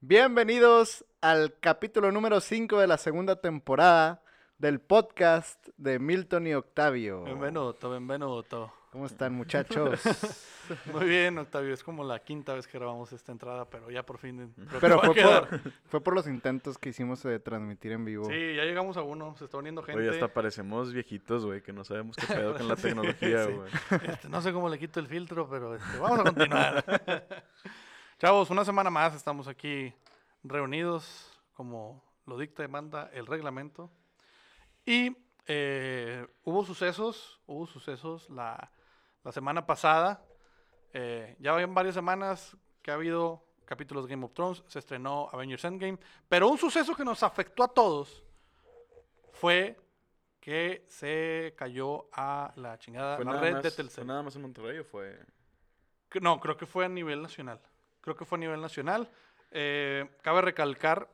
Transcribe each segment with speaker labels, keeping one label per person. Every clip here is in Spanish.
Speaker 1: Bienvenidos al capítulo número 5 de la segunda temporada del podcast de Milton y Octavio.
Speaker 2: Benvenuto, benvenuto.
Speaker 1: ¿Cómo están muchachos?
Speaker 2: Muy bien, Octavio. Es como la quinta vez que grabamos esta entrada, pero ya por fin.
Speaker 1: Pero fue por, fue por los intentos que hicimos de transmitir en vivo.
Speaker 2: Sí, ya llegamos a uno. Se está uniendo gente.
Speaker 3: Oye, hasta parecemos viejitos, güey, que no sabemos qué pedo con la tecnología,
Speaker 2: Sí.
Speaker 3: güey.
Speaker 2: Este, no sé cómo le quito el filtro, pero este, vamos a continuar. Chavos, una semana más estamos aquí reunidos, como lo dicta y manda el reglamento. Y eh, hubo sucesos, hubo sucesos la, la semana pasada. Eh, ya en varias semanas que ha habido capítulos de Game of Thrones, se estrenó Avengers Endgame, pero un suceso que nos afectó a todos fue que se cayó a la chingada
Speaker 3: ¿Fue
Speaker 2: la red
Speaker 3: más,
Speaker 2: de
Speaker 3: ¿Fue
Speaker 2: Telcel.
Speaker 3: nada más en Monterrey o fue...?
Speaker 2: No, creo que fue a nivel nacional. Creo que fue a nivel nacional. Eh, cabe recalcar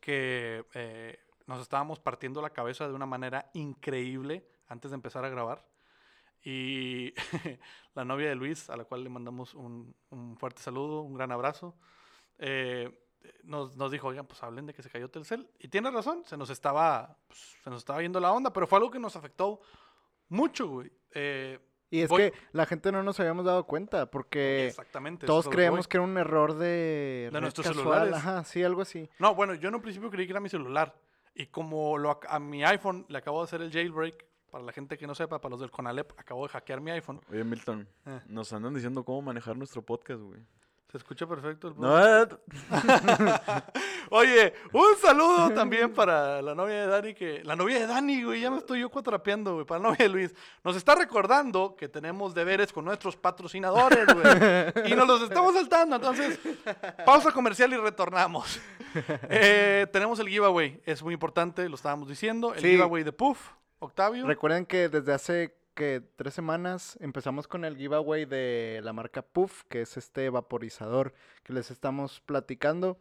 Speaker 2: que eh, nos estábamos partiendo la cabeza de una manera increíble antes de empezar a grabar. Y la novia de Luis, a la cual le mandamos un, un fuerte saludo, un gran abrazo, eh, nos, nos dijo, oigan, pues hablen de que se cayó Telcel. Y tiene razón, se nos estaba, pues, se nos estaba yendo la onda, pero fue algo que nos afectó mucho, güey. Eh,
Speaker 1: Y es
Speaker 2: voy-
Speaker 1: que la gente no nos habíamos dado cuenta porque
Speaker 2: Exactamente.
Speaker 1: todos creemos
Speaker 2: voy.
Speaker 1: que era un error de, red
Speaker 2: nuestros
Speaker 1: casual.
Speaker 2: celulares.
Speaker 1: Ajá, sí, algo así.
Speaker 2: No, bueno, yo en un principio creí que era mi celular. Y como lo, a mi iPhone le acabo de hacer el jailbreak, para la gente que no sepa, para los del Conalep, acabo de hackear mi iPhone.
Speaker 3: Oye, Milton,
Speaker 2: Eh.
Speaker 3: nos andan diciendo cómo manejar nuestro podcast, güey.
Speaker 2: Se escucha perfecto el
Speaker 3: No, eh,
Speaker 2: Oye, un saludo también para la novia de Dani, que... La novia de Dani, güey, ya me estoy yo cuatrapeando, güey, para la novia de Luis. Nos está recordando que tenemos deberes con nuestros patrocinadores, güey. y nos los estamos saltando, entonces, pausa comercial y retornamos. Eh, tenemos el giveaway, es muy importante, lo estábamos diciendo. El
Speaker 1: Sí.
Speaker 2: giveaway de Puff, Octavio.
Speaker 1: Recuerden que desde hace que tres semanas empezamos con el giveaway de la marca Puff, que es este vaporizador que les estamos platicando.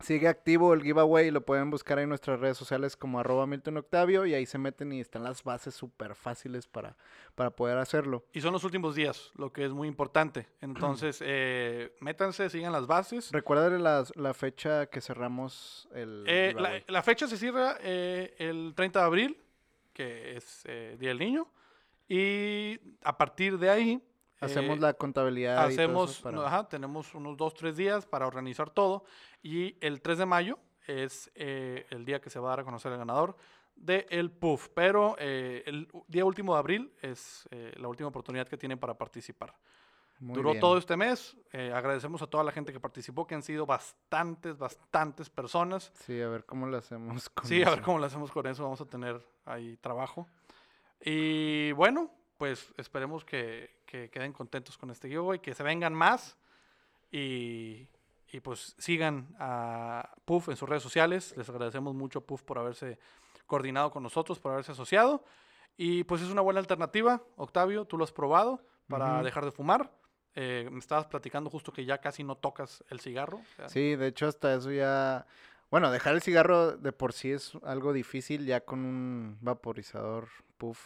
Speaker 1: Sigue activo el giveaway, lo pueden buscar en nuestras redes sociales como arroba Milton Octavio y ahí se meten y están las bases súper fáciles para, para poder hacerlo.
Speaker 2: Y son los últimos días, lo que es muy importante. Entonces, eh, métanse, sigan las bases.
Speaker 1: Recuerden la, la fecha que cerramos el
Speaker 2: Eh, la, fecha se cierra eh, el 30 de abril, que es Día del Niño. Y a partir de ahí...
Speaker 1: Hacemos
Speaker 2: eh,
Speaker 1: la contabilidad. y
Speaker 2: hacemos,
Speaker 1: eso para-
Speaker 2: ajá, tenemos unos dos, tres días para organizar todo. Y el 3 de mayo es eh, el día que se va a dar a conocer el ganador de el PUF. Pero eh, el día último de abril es eh, la última oportunidad que tienen para participar.
Speaker 1: Muy
Speaker 2: Duró
Speaker 1: bien.
Speaker 2: todo este mes. eh, agradecemos a toda la gente que participó, que han sido bastantes, bastantes personas.
Speaker 1: Sí, a ver cómo lo hacemos. Con
Speaker 2: Sí, a ver
Speaker 1: eso.
Speaker 2: cómo lo hacemos con eso. Vamos a tener ahí trabajo. Y bueno, pues esperemos que, que queden contentos con este giveaway, que se vengan más y, y pues sigan a Puff en sus redes sociales. Les agradecemos mucho a Puff por haberse coordinado con nosotros, por haberse asociado. Y pues es una buena alternativa, Octavio, tú lo has probado para
Speaker 1: Ujú.
Speaker 2: dejar de fumar. Eh, me estabas platicando justo que ya casi no tocas el cigarro. o sea,
Speaker 1: Sí, de hecho hasta eso ya... Bueno, dejar el cigarro de por sí es algo difícil, ya con un vaporizador, puff,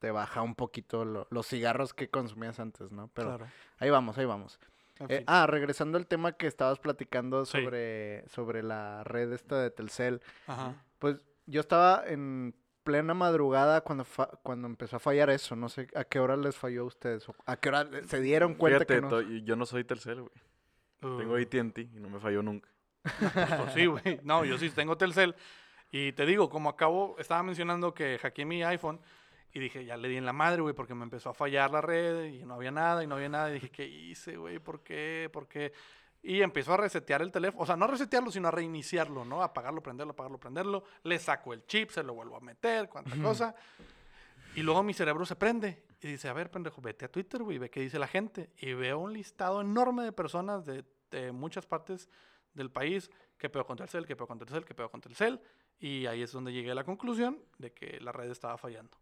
Speaker 1: te baja un poquito lo- los cigarros que consumías antes, ¿no? Pero
Speaker 2: claro.
Speaker 1: ahí vamos, ahí vamos.
Speaker 2: En
Speaker 1: Eh, ah, regresando al tema que estabas platicando
Speaker 2: Sí.
Speaker 1: sobre, sobre la red esta de Telcel,
Speaker 2: Ajá.
Speaker 1: pues yo estaba en plena madrugada cuando, fa- cuando empezó a fallar eso, no sé a qué hora les falló a ustedes, o a qué hora se dieron cuenta
Speaker 3: fíjate,
Speaker 1: que no...
Speaker 3: yo no soy Telcel, güey. Tengo. AT&T y no me falló nunca.
Speaker 2: Pues sí, güey. No, yo sí tengo Telcel. Y te digo, como acabo, estaba mencionando que hackeé mi iPhone y dije, ya le di en la madre, güey, porque me empezó a fallar la red y no había nada y no había nada. Y dije, ¿qué hice, güey? ¿Por qué? ¿Por qué? Y empezó a resetear el teléfono. O sea, no a resetearlo, sino a reiniciarlo, ¿no? Apagarlo, prenderlo, apagarlo, prenderlo. Le saco el chip, se lo vuelvo a meter, cuánta cosa. Y luego mi cerebro se prende y dice, a ver, pendejo, vete a Twitter, güey, ve qué dice la gente. Y veo un listado enorme de personas de, de muchas partes del país que pegó contra el cel, que pegó contra el cel, que pegó contra el cel. Y ahí es donde llegué a la conclusión de que la red estaba fallando.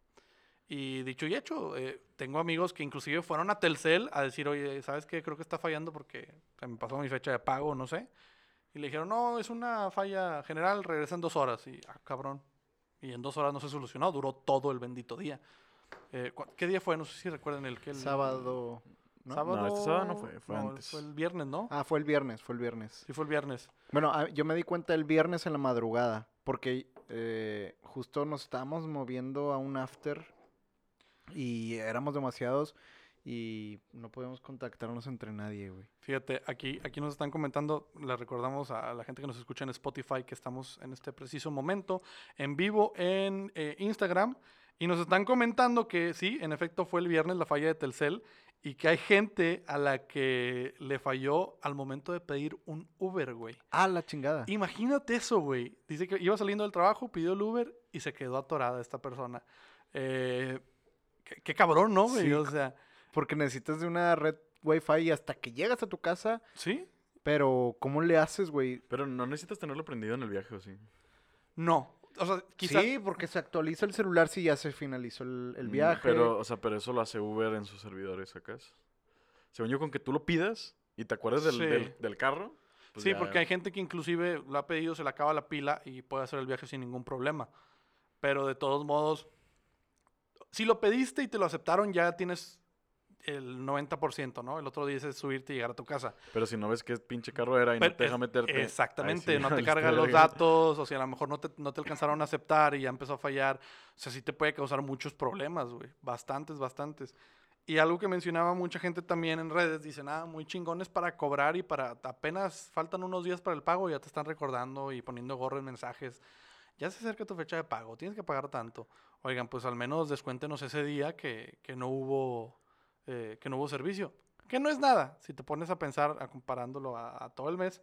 Speaker 2: Y dicho y hecho, eh, tengo amigos que inclusive fueron a Telcel a decir, oye, ¿sabes qué? Creo que está fallando porque se me pasó mi fecha de pago, no sé. Y le dijeron, no, es una falla general, regresa en dos horas. Y, ah, cabrón. Y en dos horas no se solucionó, duró todo el bendito día. Eh, ¿Qué día fue? No sé si recuerdan el que... El,
Speaker 1: Sábado. ¿No?
Speaker 2: Sábado.
Speaker 3: este sábado no fue, fue
Speaker 2: no,
Speaker 3: antes.
Speaker 2: Fue el viernes, ¿no?
Speaker 1: Ah, fue el viernes, fue el viernes.
Speaker 2: Sí, fue el viernes.
Speaker 1: Bueno, ah, yo me di cuenta el viernes en la madrugada, porque eh, justo nos estábamos moviendo a un after y éramos demasiados y no podíamos contactarnos entre nadie, güey.
Speaker 2: Fíjate, aquí, aquí nos están comentando, le recordamos a la gente que nos escucha en Spotify que estamos en este preciso momento en vivo en eh, Instagram y nos están comentando que sí, en efecto fue el viernes la falla de Telcel y que hay gente a la que le falló al momento de pedir un Uber, güey.
Speaker 1: Ah, la chingada.
Speaker 2: Imagínate eso, güey. Dice que iba saliendo del trabajo, pidió el Uber y se quedó atorada esta persona. Eh, qué, qué cabrón, ¿no, güey?
Speaker 1: Sí.
Speaker 2: O sea,
Speaker 1: Porque necesitas de una red Wi-Fi hasta que llegas a tu casa,
Speaker 2: ¿sí?
Speaker 1: pero ¿cómo le haces, güey?
Speaker 3: Pero no necesitas tenerlo prendido en el viaje, ¿o sí?
Speaker 2: No. O sea, quizás...
Speaker 1: Sí, porque se actualiza el celular si ya se finalizó el, el
Speaker 3: Mm,
Speaker 1: viaje.
Speaker 3: Pero, o sea, pero eso lo hace Uber en sus servidores acá. Según yo, con que tú lo pidas y te acuerdes del,
Speaker 2: Sí.
Speaker 3: del, del carro. pues
Speaker 2: sí,
Speaker 3: ya-
Speaker 2: porque hay gente que inclusive lo ha pedido, se le acaba la pila y puede hacer el viaje sin ningún problema. Pero de todos modos, si lo pediste y te lo aceptaron, ya tienes el 90%, ¿no? El otro día es subirte y llegar a tu casa.
Speaker 3: Pero si no ves qué pinche carro era y
Speaker 2: Pero
Speaker 3: no te deja
Speaker 2: es-
Speaker 3: meterte.
Speaker 2: Exactamente,
Speaker 3: sí,
Speaker 2: no te cargan los datos, o sea, a lo mejor no te, no te alcanzaron a aceptar y ya empezó a fallar. O sea, sí te puede causar muchos problemas, güey. Bastantes, bastantes. Y algo que mencionaba mucha gente también en redes, dicen, ah, muy chingones para cobrar y para apenas faltan unos días para el pago, ya te están recordando y poniendo gorro en mensajes. Ya se acerca tu fecha de pago, tienes que pagar tanto. Oigan, pues al menos descuéntenos ese día que, que no hubo eh, que no hubo servicio. Que no es nada, si te pones a pensar, a comparándolo a, a todo el mes.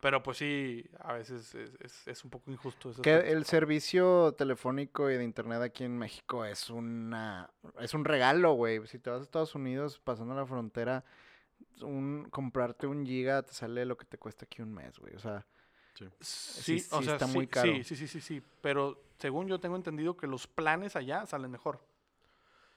Speaker 2: Pero pues sí, a veces es, es- es un poco injusto. ese
Speaker 1: Que el servicio telefónico y de internet aquí en México es una es un regalo, güey. Si te vas a Estados Unidos pasando la frontera, un comprarte un giga te sale lo que te cuesta aquí un mes, güey. O sea,
Speaker 2: Sí,
Speaker 1: sí
Speaker 2: o sea,
Speaker 1: está
Speaker 2: sí,
Speaker 1: muy caro.
Speaker 2: Sí, sí, sí, sí, sí. Pero según yo tengo entendido que los planes allá salen mejor.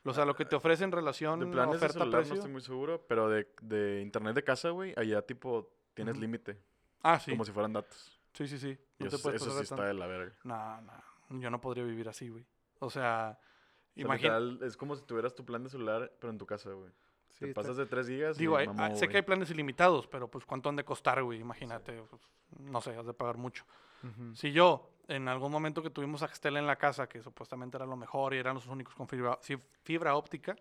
Speaker 2: O sea, lo que te ofrecen en relación
Speaker 3: De planes de celular no
Speaker 2: oferta-precio.
Speaker 3: estoy muy seguro, pero de, de internet de casa, güey, allá tipo tienes límite.
Speaker 2: ah, sí.
Speaker 3: Como si fueran datos.
Speaker 2: Sí, sí, sí.
Speaker 3: Y
Speaker 2: No te
Speaker 3: eso, sí está de la verga.
Speaker 2: No, no. Yo no podría vivir así, güey. O sea,
Speaker 3: O sea, es como si tuvieras tu plan de celular, pero en tu casa, güey.
Speaker 1: sí,
Speaker 3: Te pasas de 3 gigas y
Speaker 2: Digo, hay-
Speaker 3: mamó,
Speaker 2: hay- sé que hay planes ilimitados, pero pues cuánto han de costar, güey, imagínate. pues, no sé, has de pagar mucho. Si yo, en algún momento que tuvimos Axtel en la casa, que supuestamente era lo mejor y eran los únicos con fibra, fibra óptica,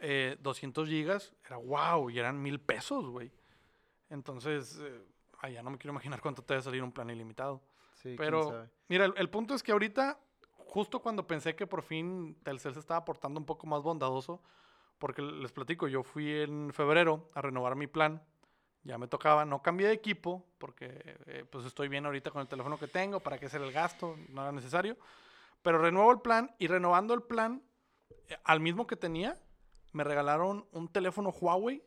Speaker 2: eh, 200 gigas, era wow, y eran mil pesos, güey. Entonces, eh, ya no me quiero imaginar cuánto te debe salir un plan ilimitado.
Speaker 1: Sí,
Speaker 2: Pero, mira, el, el punto es que ahorita, justo cuando pensé que por fin Telcel se estaba portando un poco más bondadoso, porque les platico, yo fui en febrero a renovar mi plan, ya me tocaba, no cambié de equipo, porque eh, pues estoy bien ahorita con el teléfono que tengo, para qué hacer el gasto, no era necesario, pero renuevo el plan y renovando el plan, eh, al mismo que tenía, me regalaron un teléfono Huawei.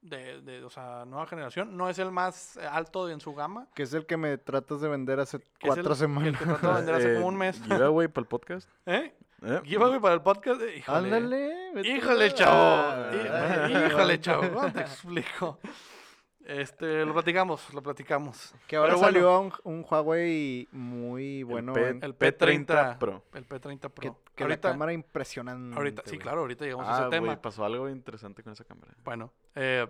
Speaker 2: De, de, o sea, nueva generación. No es el más alto en su gama.
Speaker 1: Que es el que me tratas de vender hace
Speaker 2: Que es
Speaker 1: cuatro
Speaker 2: el- el
Speaker 1: semanas.
Speaker 2: que trato de vender hace como
Speaker 3: Eh,
Speaker 2: un mes.
Speaker 3: Giveaway para el podcast.
Speaker 2: ¿Eh?
Speaker 3: ¿Eh?
Speaker 2: Giveaway para el podcast. eh, Híjole.
Speaker 1: Ándale.
Speaker 2: Híjole, chavo. Hí- Híjole, chavo. ¿Cómo te explico? Este, lo platicamos, lo platicamos.
Speaker 1: Que ahora
Speaker 2: Pero bueno,
Speaker 1: salió un, un Huawei muy bueno.
Speaker 3: P-
Speaker 1: en-
Speaker 2: el
Speaker 3: P30
Speaker 2: P30
Speaker 3: Pro.
Speaker 2: El P30
Speaker 1: que
Speaker 2: Pro.
Speaker 1: que
Speaker 2: ahorita,
Speaker 1: la cámara impresionante.
Speaker 2: ahorita, sí, claro, ahorita llegamos a
Speaker 3: Ah,
Speaker 2: ese tema.
Speaker 3: güey, pasó algo interesante con esa cámara.
Speaker 2: Bueno, eh,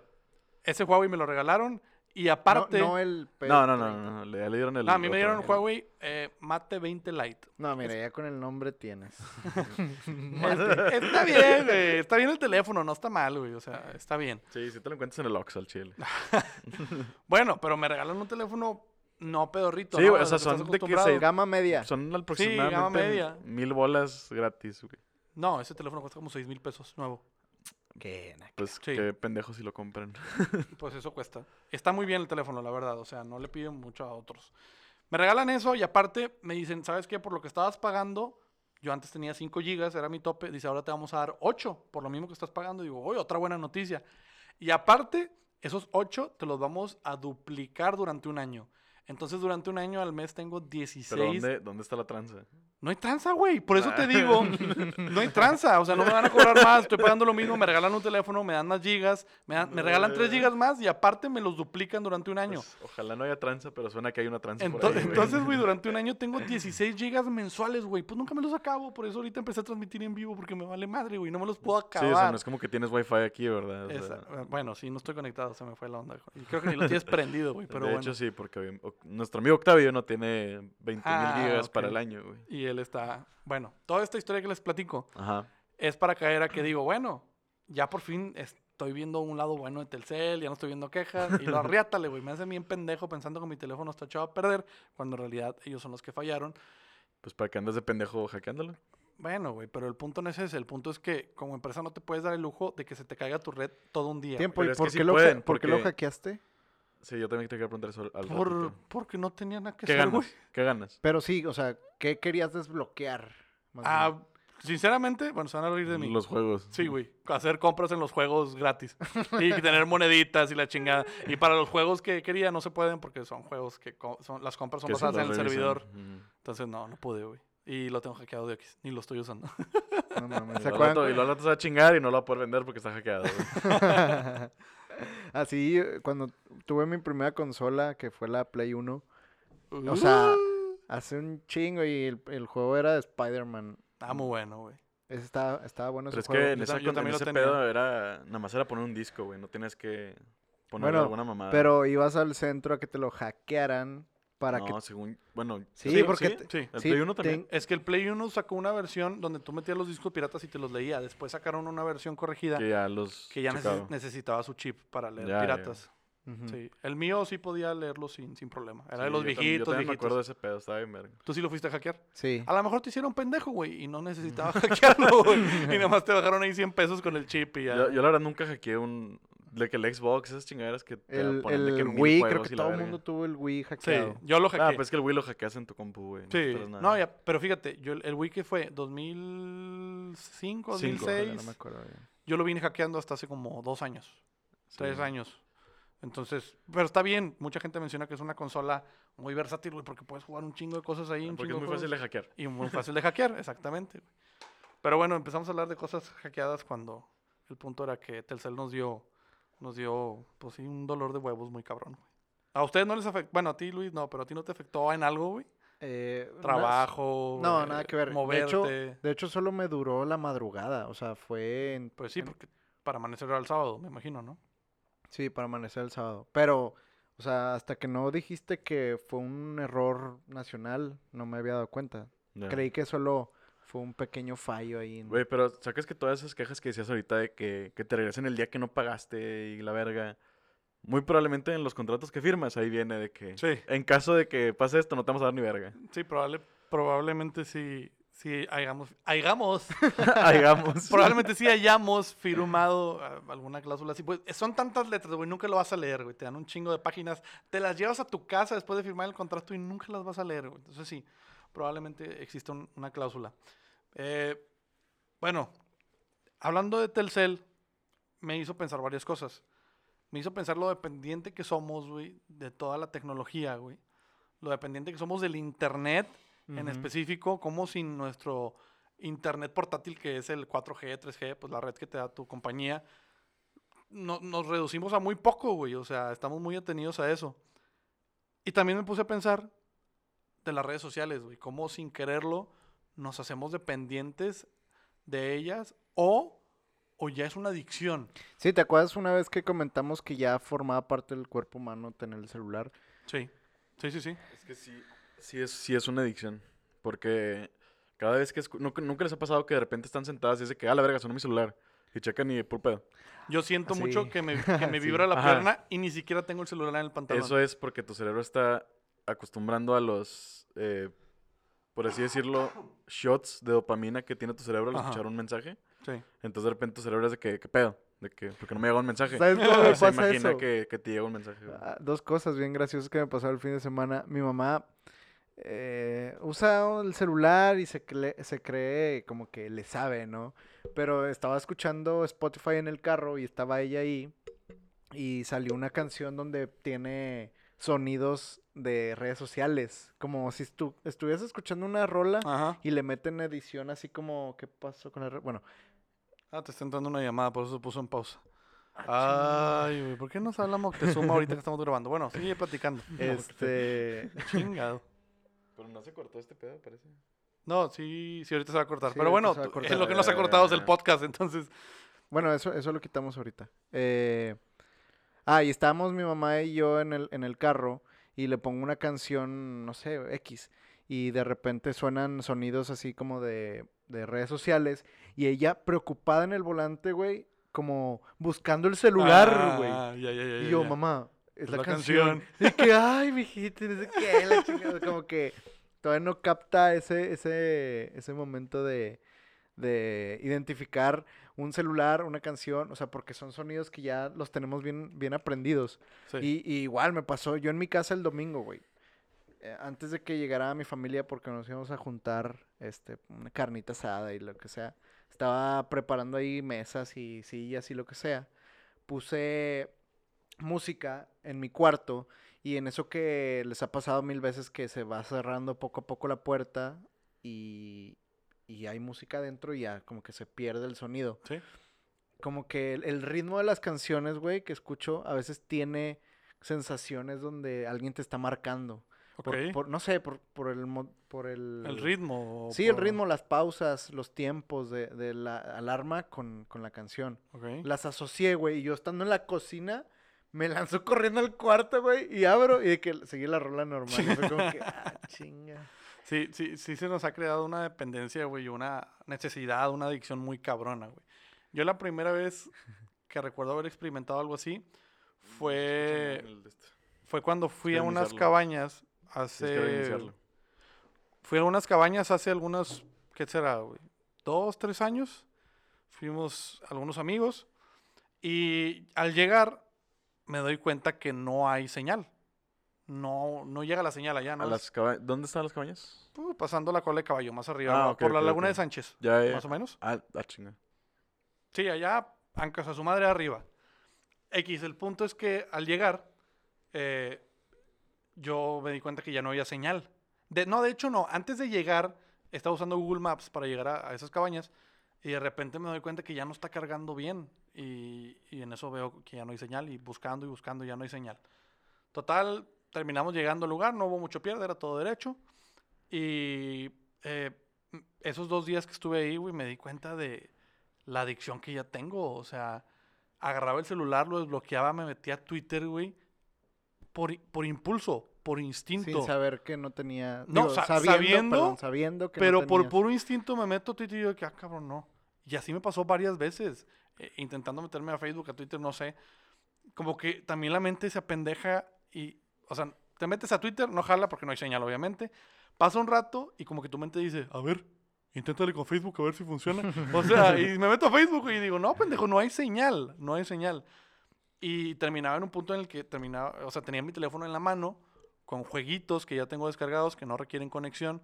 Speaker 2: ese Huawei me lo regalaron y
Speaker 1: No,
Speaker 2: aparte...
Speaker 1: no el
Speaker 3: No, no,
Speaker 1: P30.
Speaker 3: no, no, no, le, dieron el.
Speaker 2: no, a mí me dieron
Speaker 3: el-
Speaker 2: Huawei eh, Mate 20 Lite.
Speaker 1: No, mira, ya con el nombre tienes.
Speaker 2: Este, está bien, güey. Está bien el teléfono, no está mal, güey. O sea, está bien.
Speaker 3: Sí, si te lo encuentras en el Ox al chile.
Speaker 2: Bueno, pero me regalan un teléfono no pedorrito.
Speaker 3: Sí,
Speaker 2: ¿no?
Speaker 3: güey, o sea, son de que
Speaker 2: acostumbrado.
Speaker 3: se-
Speaker 1: Gama media.
Speaker 3: Son aproximadamente
Speaker 2: media.
Speaker 3: mil bolas gratis, güey.
Speaker 2: No, ese teléfono cuesta como 6 mil pesos nuevo.
Speaker 1: Qué naca.
Speaker 3: Pues
Speaker 2: Sí.
Speaker 3: qué pendejos si lo compran.
Speaker 2: Pues eso cuesta. Está muy bien el teléfono, la verdad. O sea, no le piden mucho a otros. Me regalan eso y aparte me dicen, ¿sabes qué? Por lo que estabas pagando, yo antes tenía 5 gigas, era mi tope. Dice, ahora te vamos a dar 8 por lo mismo que estás pagando. Digo, oye, otra buena noticia. Y aparte, esos 8 te los vamos a duplicar durante un año. Entonces, durante un año al mes tengo 16.
Speaker 3: Pero ¿dónde, ¿dónde está la tranza?
Speaker 2: No hay tranza, güey. Por eso te digo, no hay tranza. O sea, no me van a cobrar más. Estoy pagando lo mismo. Me regalan un teléfono, me dan más gigas. Me, dan- me regalan 3 gigas más y aparte me los duplican durante un año.
Speaker 3: Pues, ojalá no haya tranza, pero suena que hay una tranza por
Speaker 2: Ento-
Speaker 3: ahí,
Speaker 2: entonces, güey, durante un año tengo 16 gigas mensuales, güey. Pues nunca me los acabo. Por eso ahorita empecé a transmitir en vivo porque me vale madre, güey. No me los puedo
Speaker 3: Sí,
Speaker 2: acabar.
Speaker 3: o sea, no es como que tienes wifi aquí, ¿verdad? O sea,
Speaker 2: bueno, sí, no estoy conectado. Se me fue la onda. Y creo que ni lo tienes prendido, güey. Pero
Speaker 3: de
Speaker 2: bueno.
Speaker 3: hecho, sí, porque o- nuestro amigo Octavio no tiene 20 mil
Speaker 2: Ah,
Speaker 3: gigas para el año, güey.
Speaker 2: Él está... Bueno, toda esta historia que les platico
Speaker 3: Ajá.
Speaker 2: es para caer a que digo, bueno, ya por fin estoy viendo un lado bueno de Telcel, ya no estoy viendo quejas. Y lo arriátale, güey. Me hace bien pendejo pensando que mi teléfono está echado a perder, cuando en realidad ellos son los que fallaron.
Speaker 3: Pues para que andes de pendejo hackeándolo.
Speaker 2: Bueno, güey, pero el punto no es ese. El punto es que como empresa no te puedes dar el lujo de que se te caiga tu red todo un día.
Speaker 1: Tiempo, ¿y
Speaker 3: es
Speaker 1: por
Speaker 3: que sí
Speaker 1: qué, lo,
Speaker 3: pueden,
Speaker 1: ja- por qué lo
Speaker 3: porque-
Speaker 1: hackeaste?
Speaker 3: Sí, yo también te quería preguntar eso al
Speaker 2: Por,
Speaker 3: ratito.
Speaker 2: porque no tenía nada que
Speaker 3: ¿Qué
Speaker 2: hacer, güey.
Speaker 3: ¿Qué ganas?
Speaker 1: Pero sí, o sea, ¿qué querías desbloquear? más bien?
Speaker 2: Ah, sinceramente, bueno, se van a reír de mí.
Speaker 3: Los juegos.
Speaker 2: Sí, güey. Hacer compras en los juegos gratis. y tener moneditas y la chingada. Y para los juegos que quería no se pueden porque son juegos que co- son, las compras son
Speaker 3: Que
Speaker 2: basadas en el
Speaker 3: revisan.
Speaker 2: servidor.
Speaker 3: Ujú.
Speaker 2: Entonces no, no pude, güey. Y lo tengo hackeado de X. Ni lo estoy usando.
Speaker 1: No mames,
Speaker 3: Y
Speaker 1: ¿se
Speaker 3: lo
Speaker 1: acuerdan?
Speaker 3: rato- y lo rato se va a chingar y no lo va a poder vender porque está hackeado. güey.
Speaker 1: Así, eh, cuando tuve mi primera consola, que fue la Play 1, o sea, hace un chingo y el, el juego era de Spider-Man.
Speaker 2: Ah, muy bueno, güey.
Speaker 1: Ese estaba, estaba bueno
Speaker 3: Pero
Speaker 1: ese
Speaker 3: es que
Speaker 1: juego.
Speaker 3: en,
Speaker 2: Yo
Speaker 3: esa,
Speaker 2: ta- yo
Speaker 3: en
Speaker 2: también lo
Speaker 3: ese
Speaker 2: tenía.
Speaker 3: pedo era... Nada más era poner un disco, güey. No tienes que ponerle
Speaker 1: Bueno,
Speaker 3: alguna mamada.
Speaker 1: Pero ibas al centro a que te lo hackearan para
Speaker 3: no,
Speaker 1: que...
Speaker 3: según... Bueno...
Speaker 1: Sí, porque...
Speaker 2: Sí.
Speaker 3: El
Speaker 1: sí,
Speaker 3: Play 1 también.
Speaker 1: ten-
Speaker 2: Es que el Play 1 sacó una versión donde tú metías los discos piratas y te los leía. Después sacaron una versión corregida
Speaker 3: Que ya los...
Speaker 2: que ya neces- necesitaba su chip para leer
Speaker 3: Ya, ya, ya.
Speaker 2: piratas. Sí. El mío sí podía leerlo sin, sin problema. Era de los
Speaker 3: yo
Speaker 2: viejitos,
Speaker 3: Yo también me
Speaker 2: viejitos.
Speaker 3: acuerdo de ese pedo. Estaba bien verga.
Speaker 2: ¿Tú sí lo fuiste a hackear?
Speaker 1: Sí.
Speaker 2: A lo mejor te hicieron pendejo, güey, y no necesitabas hackearlo, güey. Y nada más te bajaron ahí 100 pesos con el chip y ya.
Speaker 3: Yo, yo la verdad nunca hackeé un... De que el Xbox, esas chingaderas que te
Speaker 1: El,
Speaker 3: ponen de que
Speaker 1: el
Speaker 3: mil
Speaker 1: Wii, creo que todo el mundo tuvo el Wii
Speaker 2: sí,
Speaker 1: hackeado.
Speaker 2: yo lo hackeé.
Speaker 3: Ah, pues es que el Wii lo hackeas en tu compu, güey. no
Speaker 2: sí, no, ya, pero fíjate, yo el, el Wii que fue 2005,
Speaker 3: Cinco,
Speaker 2: 2006,
Speaker 1: No me acuerdo
Speaker 2: yo lo vine hackeando hasta hace como dos años,
Speaker 3: Sí.
Speaker 2: tres años. Entonces, pero está bien, mucha gente menciona que es una consola muy versátil, güey, porque puedes jugar un chingo de cosas ahí, un
Speaker 3: Porque
Speaker 2: chingo
Speaker 3: es
Speaker 2: de
Speaker 3: muy fácil de hackear.
Speaker 2: Y muy fácil de hackear, exactamente. güey. Pero bueno, empezamos a hablar de cosas hackeadas cuando el punto era que Telcel nos dio, nos dio, pues sí, un dolor de huevos muy cabrón, güey. A ustedes no les afectó, bueno, a ti Luis no, pero a ti no te afectó en algo, güey.
Speaker 1: Eh,
Speaker 2: Trabajo.
Speaker 1: No,
Speaker 2: eh,
Speaker 1: nada que ver. De hecho, de hecho, solo me duró la madrugada. O sea, fue en...
Speaker 2: pues sí,
Speaker 1: en-
Speaker 2: porque para amanecer al sábado, me imagino, ¿no?
Speaker 1: Sí, para amanecer el sábado. Pero, o sea, hasta que no dijiste que fue un error nacional, no me había dado cuenta. Creí que solo fue un pequeño fallo ahí. en-
Speaker 3: Güey, pero sacas que todas esas quejas que decías ahorita de que, que te regresen el día que no pagaste y la verga. Muy probablemente en los contratos que firmas ahí viene de que
Speaker 2: Sí.
Speaker 3: en caso de que pase esto no te vamos a dar ni verga.
Speaker 2: Sí, probable, probablemente sí, sí hayamos, hayamos,
Speaker 3: Hagamos.
Speaker 2: probablemente sí hayamos firmado ah, alguna cláusula así. Pues son tantas letras, güey, nunca lo vas a leer, güey. Te dan un chingo de páginas, te las llevas a tu casa después de firmar el contrato y nunca las vas a leer, güey. Entonces sí, probablemente exista un- una cláusula. Eh, bueno, hablando de Telcel, me hizo pensar varias cosas. Me hizo pensar lo dependiente que somos, güey, de toda la tecnología, güey. Lo dependiente que somos del internet en específico, como sin nuestro internet portátil, que es el 4G, 3G, pues la red que te da tu compañía, no- nos reducimos a muy poco, güey. O sea, estamos muy atenidos a eso. Y también me puse a pensar de las redes sociales, güey, cómo sin quererlo nos hacemos dependientes de ellas o, o ya es una adicción.
Speaker 1: Sí, ¿te acuerdas una vez que comentamos que ya formaba parte del cuerpo humano tener el celular?
Speaker 2: Sí, sí, sí, sí.
Speaker 3: Es que sí, sí es, sí es una adicción. Porque cada vez que... ¿Nunca, nunca les ha pasado que de repente están sentadas y de que, ah, la verga, sonó mi celular. Y checan y por pedo.
Speaker 2: Yo siento
Speaker 1: Sí.
Speaker 2: mucho que me, que me
Speaker 1: Sí.
Speaker 2: vibra la
Speaker 3: Ajá.
Speaker 2: pierna y ni siquiera tengo el celular en el pantalón.
Speaker 3: Eso es porque tu cerebro está acostumbrando a los, eh, por así decirlo, shots de dopamina que tiene tu cerebro al
Speaker 2: Ajá.
Speaker 3: escuchar un mensaje.
Speaker 2: Sí.
Speaker 3: Entonces de repente tu cerebro es de que, ¿qué pedo? De que, porque no me llegó un mensaje.
Speaker 1: ¿Sabes cómo me
Speaker 3: Se imagina
Speaker 1: eso?
Speaker 3: que, que te llega un mensaje.
Speaker 1: Ah, dos cosas bien graciosas que me pasaron el fin de semana. Mi mamá eh, usa el celular y se, se cree como que le sabe, ¿no? Pero estaba escuchando Spotify en el carro y estaba ella ahí y salió una canción donde tiene sonidos de redes sociales. Como si estu- estuvieras escuchando una rola
Speaker 2: Ajá.
Speaker 1: y le meten edición así como, ¿qué pasó con el... re-?" Bueno,
Speaker 2: Ah, te está entrando una llamada, por eso se puso en pausa.
Speaker 1: Ah,
Speaker 2: Ay, güey, ¿por qué no hablamos Moctezuma ahorita que estamos grabando? Bueno, sigue platicando.
Speaker 1: este...
Speaker 2: Chingado.
Speaker 3: Pero no se cortó este pedo, parece.
Speaker 2: No, sí, sí, ahorita se va a cortar.
Speaker 1: Sí,
Speaker 2: Pero bueno,
Speaker 1: cortar.
Speaker 2: es lo que no se ha cortado es el podcast, entonces.
Speaker 1: Bueno, eso, eso lo quitamos ahorita. Eh, ah, y estábamos mi mamá y yo en el, en el carro y le pongo una canción, no sé, X. Y de repente suenan sonidos así como de, de redes sociales. Y ella preocupada en el volante, güey, como buscando el celular, güey.
Speaker 2: Ah, ya, ya, ya,
Speaker 1: y yo, mamá, es, la,
Speaker 2: la
Speaker 1: canción. Y que, ay, mijita, y no sé qué, la chingada. Como que todavía no capta ese, ese, ese momento de, de identificar un celular, una canción, o sea, porque son sonidos que ya los tenemos bien, bien aprendidos.
Speaker 2: Sí.
Speaker 1: Y, y igual me pasó, yo en mi casa el domingo, güey. eh, antes de que llegara mi familia, porque nos íbamos a juntar este, una carnita asada y lo que sea, estaba preparando ahí mesas y sillas y lo que sea. Puse música en mi cuarto y en eso que les ha pasado mil veces que se va cerrando poco a poco la puerta y, y hay música adentro y ya como que se pierde el sonido.
Speaker 2: Sí.
Speaker 1: Como que el, el ritmo de las canciones, güey, que escucho a veces tiene sensaciones donde alguien te está marcando. Por-
Speaker 2: Ok.
Speaker 1: por- no sé, por, por el... Por el,
Speaker 2: El ritmo.
Speaker 1: Sí, el ritmo, las pausas, los tiempos de, de la alarma con, con la canción.
Speaker 2: Ok.
Speaker 1: Las asocié, güey, y yo estando en la cocina, me lanzó corriendo al cuarto, güey, y abro, y de que seguí la rola normal. y fue como que, ah, chinga.
Speaker 2: Sí, sí, sí se nos ha creado una dependencia, güey, una necesidad, una adicción muy cabrona, güey. Yo la primera vez que recuerdo haber experimentado algo así fue,
Speaker 3: este.
Speaker 2: fue cuando fui a unas cabañas hace... Fui a unas cabañas hace algunos, ¿qué será, güey? Dos, tres años. Fuimos algunos amigos. Y al llegar, me doy cuenta que no hay señal. No, no llega la señal allá, ¿no?
Speaker 3: A las ¿Dónde están las cabañas?
Speaker 2: Uh, pasando la cola de caballo, más arriba,
Speaker 3: Ah,
Speaker 2: por la laguna de Sánchez,
Speaker 3: Ya, ya.
Speaker 2: más o menos.
Speaker 3: Ah, ah, chinga.
Speaker 2: Sí, allá, ancas a su madre arriba. X, el punto es que al llegar, eh, yo me di cuenta que ya no había señal. De, no, de hecho no, antes de llegar, estaba usando Google Maps para llegar a, a esas cabañas y de repente me doy cuenta que ya no está cargando bien y, y en eso veo que ya no hay señal y buscando y buscando ya no hay señal. Total, terminamos llegando al lugar, no hubo mucho pierde, era todo derecho y eh, esos dos días que estuve ahí, güey, me di cuenta de la adicción que ya tengo. O sea, agarraba el celular, lo desbloqueaba, me metía a Twitter, güey, por, i- por impulso, por instinto.
Speaker 1: Sin saber que no tenía...
Speaker 2: No,
Speaker 1: digo,
Speaker 2: sa-
Speaker 1: sabiendo,
Speaker 2: sabiendo,
Speaker 1: perdón, sabiendo que no
Speaker 2: Pero por puro instinto me meto a Twitter y yo que, ah, cabrón, no. Y así me pasó varias veces, eh, intentando meterme a Facebook, a Twitter, no sé. Como que también la mente se apendeja y, o sea, te metes a Twitter, no jala porque no hay señal, obviamente. Pasa un rato y como que tu mente dice, a ver, inténtale con Facebook a ver si funciona. o sea, y me meto a Facebook y digo, no, pendejo, no hay señal, no hay señal. Y terminaba en un punto en el que terminaba, o sea, tenía mi teléfono en la mano con jueguitos que ya tengo descargados que no requieren conexión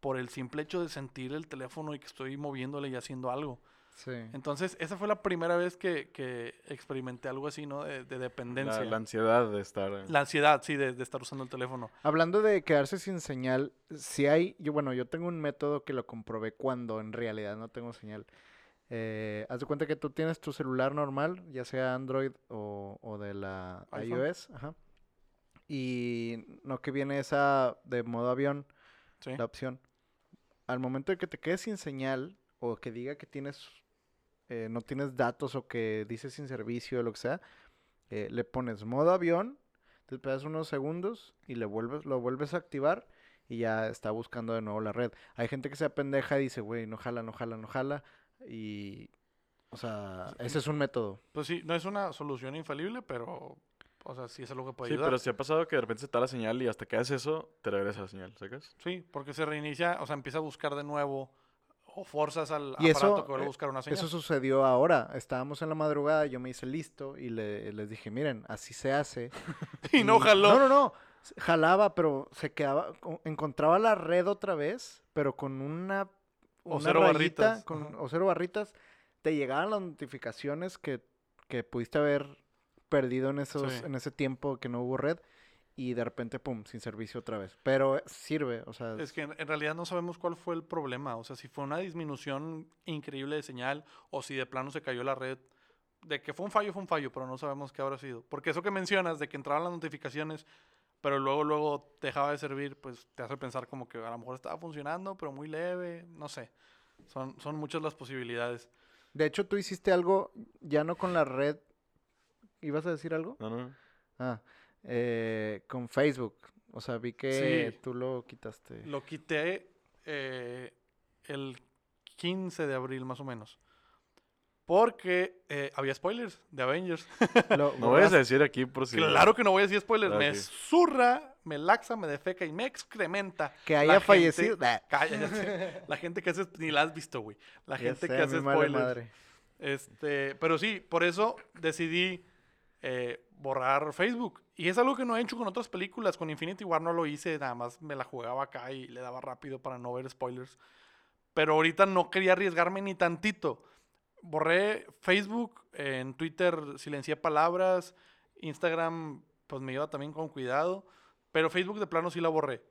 Speaker 2: por el simple hecho de sentir el teléfono y que estoy moviéndole y haciendo algo.
Speaker 1: Sí.
Speaker 2: Entonces, esa fue la primera vez que, que experimenté algo así, ¿no? De, de dependencia.
Speaker 3: La,
Speaker 2: La,
Speaker 3: la ansiedad de estar. eh,
Speaker 2: ansiedad, sí, de, de estar usando el teléfono.
Speaker 1: Hablando de quedarse sin señal, si hay, yo bueno, yo tengo un método que lo comprobé cuando en realidad no tengo señal. Eh, haz de cuenta que tú tienes tu celular normal, ya sea Android o, o de la
Speaker 2: iPhone.
Speaker 1: iOS, ajá. Y no que viene esa de modo avión,
Speaker 2: Sí.
Speaker 1: la opción. Al momento de que te quedes sin señal o que diga que tienes eh, no tienes datos o que dice sin servicio o lo que sea, eh, le pones modo avión, te esperas unos segundos y le vuelves, lo vuelves a activar y ya está buscando de nuevo la red. Hay gente que se apendeja y dice, güey, no jala, no jala, no jala. Y, o sea, ese es un método.
Speaker 2: Pues sí, no es una solución infalible, pero, o sea, sí es algo que puede
Speaker 3: Sí,
Speaker 2: ayudar.
Speaker 3: pero si ha pasado que de repente se está la señal y hasta que haces eso, te regresa la señal, ¿sacas?
Speaker 2: Sí, porque se reinicia, o sea, empieza a buscar de nuevo o forzas al
Speaker 1: Y
Speaker 2: aparato
Speaker 1: eso,
Speaker 2: que vuelva a
Speaker 1: eh,
Speaker 2: buscar una señal.
Speaker 1: Eso sucedió ahora. Estábamos en la madrugada, yo me hice listo y le- les dije, miren, así se hace.
Speaker 2: y no jaló.
Speaker 1: No, no, no. Jalaba, pero se quedaba, co- encontraba la red otra vez, pero con una,
Speaker 2: O
Speaker 1: una
Speaker 2: cero
Speaker 1: rayita,
Speaker 2: barritas,
Speaker 1: con- o cero barritas, te llegaban las notificaciones que, que pudiste haber perdido en esos,
Speaker 2: Sí.
Speaker 1: en ese tiempo que no hubo red. Y de repente, pum, sin servicio otra vez. Pero sirve, o sea...
Speaker 2: Es que en, en realidad no sabemos cuál fue el problema. O sea, si fue una disminución increíble de señal o si de plano se cayó la red. De que fue un fallo, fue un fallo, pero no sabemos qué habrá sido. Porque eso que mencionas, de que entraban las notificaciones, pero luego, luego dejaba de servir, pues te hace pensar como que a lo mejor estaba funcionando, pero muy leve, no sé. Son, son muchas las posibilidades.
Speaker 1: De hecho, tú hiciste algo ya no con la red. ¿Ibas a decir algo?
Speaker 3: No, no.
Speaker 1: Ah, eh, con Facebook. O sea, vi que
Speaker 2: Sí.
Speaker 1: tú lo quitaste.
Speaker 2: Lo quité eh, el 15 de abril, más o menos. Porque eh, había spoilers de Avengers.
Speaker 1: Lo
Speaker 3: No vayas a decir aquí por si.
Speaker 2: Claro que no voy a decir spoilers.
Speaker 3: Claro
Speaker 2: me
Speaker 3: que
Speaker 2: zurra, me laxa, me defeca y me excrementa.
Speaker 1: Que
Speaker 2: la
Speaker 1: haya
Speaker 2: gente-
Speaker 1: fallecido. Nah.
Speaker 2: Cállate. La gente que hace. Ni la has visto, güey. La
Speaker 1: Ya
Speaker 2: gente
Speaker 1: sé,
Speaker 2: que hace
Speaker 1: mi madre
Speaker 2: spoilers.
Speaker 1: madre.
Speaker 2: Este, pero sí, por eso decidí eh, borrar Facebook. Y es algo que no he hecho con otras películas. Con Infinity War no lo hice, nada más me la jugaba acá y le daba rápido para no ver spoilers. Pero ahorita no quería arriesgarme ni tantito. Borré Facebook, en Twitter silencié palabras, Instagram pues me iba también con cuidado, pero Facebook de plano sí la borré.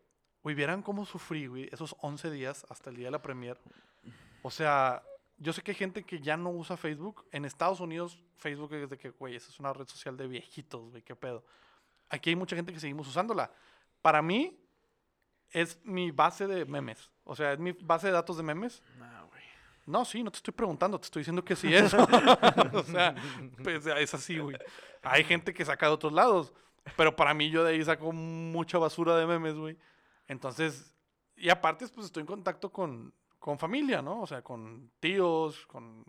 Speaker 2: Güey, vieran cómo sufrí, güey, esos 11 días hasta el día de la premier. O sea, yo sé que hay gente que ya no usa Facebook. En Estados Unidos, Facebook es de que, güey, esa es una red social de viejitos, güey, qué pedo. Aquí hay mucha gente que seguimos usándola. Para mí, es mi base de memes. O sea, es mi base de datos de memes.
Speaker 3: Nah, güey.
Speaker 2: No, sí, no te estoy preguntando, te estoy diciendo que sí es. o sea, pues, es así, güey. Hay gente que saca de otros lados, pero para mí yo de ahí saco mucha basura de memes, güey. Entonces, y aparte, pues estoy en contacto con, con familia, ¿no? O sea, con tíos, con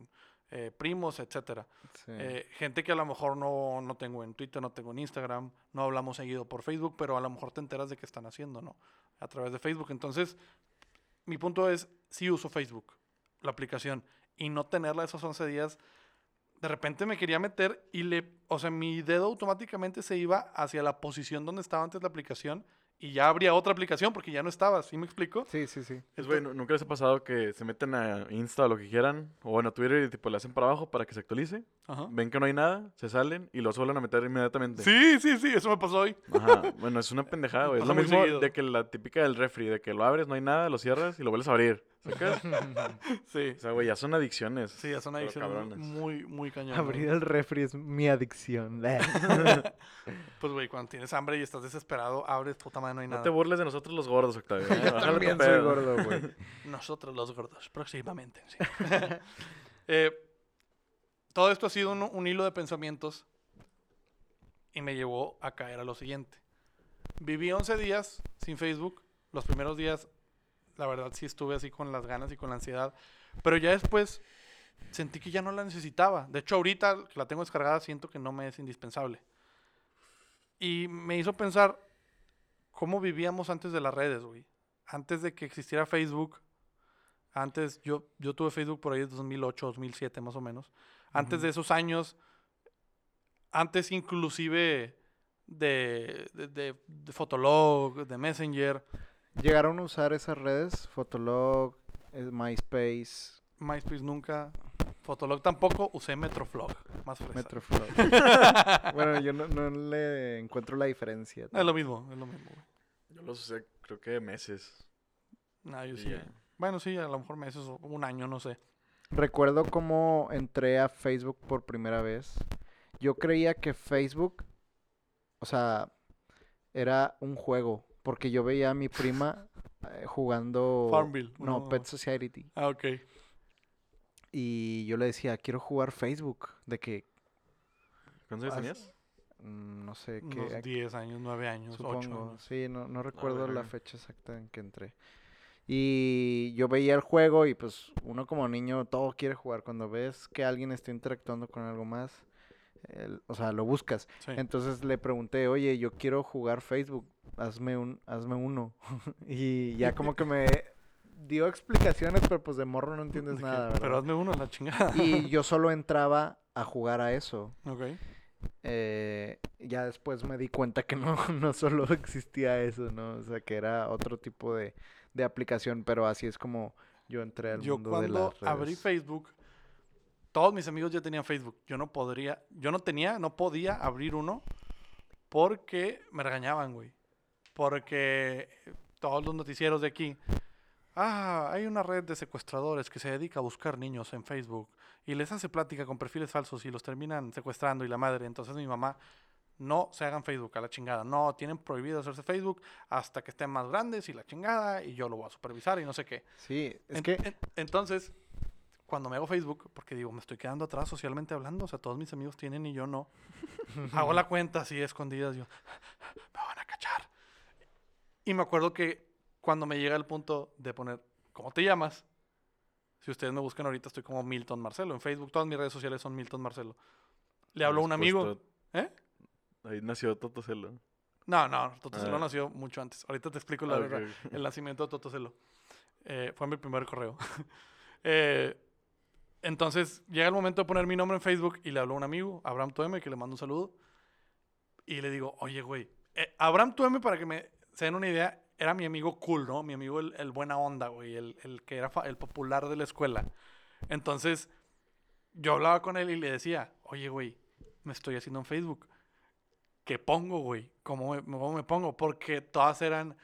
Speaker 2: eh, primos, etcétera.
Speaker 1: Sí.
Speaker 2: Eh, gente que a lo mejor no, no tengo en Twitter, no tengo en Instagram, no hablamos seguido por Facebook, pero a lo mejor te enteras de qué están haciendo, ¿no? A través de Facebook. Entonces, mi punto es, sí uso Facebook, la aplicación, y no tenerla esos 11 días. De repente me quería meter y le, o sea, mi dedo automáticamente se iba hacia la posición donde estaba antes la aplicación y ya habría otra aplicación porque ya no estaba, ¿sí me explico?
Speaker 1: Sí, sí, sí.
Speaker 3: Es güey, ¿nu- ¿nunca les ha pasado que se meten a Insta o lo que quieran? O bueno, a Twitter y tipo le hacen para abajo para que se actualice.
Speaker 2: Ajá.
Speaker 3: Ven que no hay nada, se salen y lo suelen a meter inmediatamente.
Speaker 2: Sí, sí, sí, eso me pasó hoy.
Speaker 3: Ajá. Bueno, es una pendejada, güey. Es lo mismo
Speaker 2: seguido.
Speaker 3: de que la típica del refri, de que lo abres, no hay nada, lo cierras y lo vuelves a abrir. ¿Sacas?
Speaker 2: Sí,
Speaker 3: O sea, güey, ya son adicciones.
Speaker 2: sí, es una
Speaker 3: pero
Speaker 2: adicción
Speaker 3: cabrones.
Speaker 2: muy, muy cañona.
Speaker 1: Abrir el refri es mi adicción.
Speaker 2: Pues, güey, cuando tienes hambre y estás desesperado, abres, puta madre, no hay
Speaker 3: No
Speaker 2: nada.
Speaker 3: te burles de nosotros los gordos, Octavio. ¿eh?
Speaker 1: También soy gordo, güey.
Speaker 2: Nosotros los gordos, próximamente. sí. Eh, todo esto ha sido un, un hilo de pensamientos y me llevó a caer a lo siguiente. Viví 11 días sin Facebook. Los primeros días, la verdad, sí estuve así con las ganas y con la ansiedad. Pero ya después sentí que ya no la necesitaba. De hecho, ahorita que la tengo descargada, siento que no me es indispensable. Y me hizo pensar cómo vivíamos antes de las redes, güey. Antes de que existiera Facebook, antes yo, yo tuve Facebook por ahí de 2008, 2007 más o menos. Antes de esos años, antes inclusive de, de, de- de Fotolog, de Messenger,
Speaker 1: ¿Llegaron a usar esas redes? Fotolog, eh, MySpace,
Speaker 2: MySpace nunca, Fotolog tampoco, usé Metroflog, más fresa.
Speaker 1: Metroflog. bueno, yo no, no le encuentro la diferencia.
Speaker 2: Es lo mismo, es lo mismo, güey.
Speaker 3: Yo los usé, creo que meses.
Speaker 2: No, yo
Speaker 3: Y
Speaker 2: sí.
Speaker 3: ya.
Speaker 2: Bueno, sí, a lo mejor meses o un año, no sé.
Speaker 1: Recuerdo cómo entré a Facebook por primera vez. Yo creía que Facebook, o sea, era un juego, porque yo veía a mi prima eh, jugando...
Speaker 2: Farmville.
Speaker 1: No,
Speaker 2: no.
Speaker 1: Pet Society.
Speaker 2: Ah, ok.
Speaker 1: Y yo le decía, quiero jugar Facebook. De que,
Speaker 3: ¿Cuántos años tenías?
Speaker 1: mm, no sé
Speaker 2: Unos
Speaker 1: qué...
Speaker 2: 10 años, 9 años, 8
Speaker 1: Supongo,
Speaker 2: años.
Speaker 1: sí, no, no recuerdo la fecha exacta en que entré. Y yo veía el juego y pues uno como niño todo quiere jugar. Cuando ves que alguien está interactuando con algo más, el- o sea, lo buscas.
Speaker 2: Sí.
Speaker 1: Entonces le pregunté, oye, yo quiero jugar Facebook, hazme, un, hazme uno. y ya como que me dio explicaciones, pero pues de morro no entiendes nada,
Speaker 2: Pero
Speaker 1: ¿verdad?
Speaker 2: hazme uno, la chingada.
Speaker 1: Y yo solo entraba a jugar a eso.
Speaker 2: ok.
Speaker 1: Eh, ya después me di cuenta que no, no solo existía eso, ¿no? O sea, que era otro tipo de, de aplicación, pero así es como yo entré al
Speaker 2: Yo
Speaker 1: mundo de
Speaker 2: cuando
Speaker 1: las
Speaker 2: abrí
Speaker 1: redes.
Speaker 2: Facebook, todos mis amigos ya tenían Facebook. Yo no podría, yo no tenía, no podía abrir uno porque me regañaban, güey. Porque todos los noticieros de aquí, ah, hay una red de secuestradores que se dedica a buscar niños en Facebook y les hace plática con perfiles falsos y los terminan secuestrando y la madre. Entonces mi mamá, no se hagan Facebook a la chingada. No, tienen prohibido hacerse Facebook hasta que estén más grandes y la chingada y yo lo voy a supervisar y no sé qué.
Speaker 1: Sí, es
Speaker 2: En-
Speaker 1: que
Speaker 2: en- entonces, cuando me hago Facebook, porque digo, me estoy quedando atrás socialmente hablando, o sea, todos mis amigos tienen y yo no, hago la cuenta así escondidas, yo, me van a cachar. Y me acuerdo que cuando me llega el punto de poner, ¿cómo te llamas? Si ustedes me buscan ahorita, estoy como Milton Marcelo. En Facebook, todas mis redes sociales son Milton Marcelo. Le hablo a un amigo. ¿Eh?
Speaker 3: Ahí nació Totocelo.
Speaker 2: No, no, Totocelo
Speaker 3: Ah.
Speaker 2: nació mucho antes. Ahorita te explico la
Speaker 3: Ah,
Speaker 2: verdad. El nacimiento de Totocelo. Eh, fue mi primer correo. Eh, entonces, llega el momento de poner mi nombre en Facebook y le hablo a un amigo, Abraham Tueme, que le mando un saludo. Y le digo, oye, güey, eh, Abraham Tueme, para que me se den una idea, era mi amigo cool, ¿no? Mi amigo el, el buena onda, güey, el, el que era el popular de la escuela. Entonces, yo hablaba con él y le decía, oye, güey, me estoy haciendo en Facebook. ¿Qué pongo, güey? ¿Cómo me, cómo me pongo? Porque todas eran,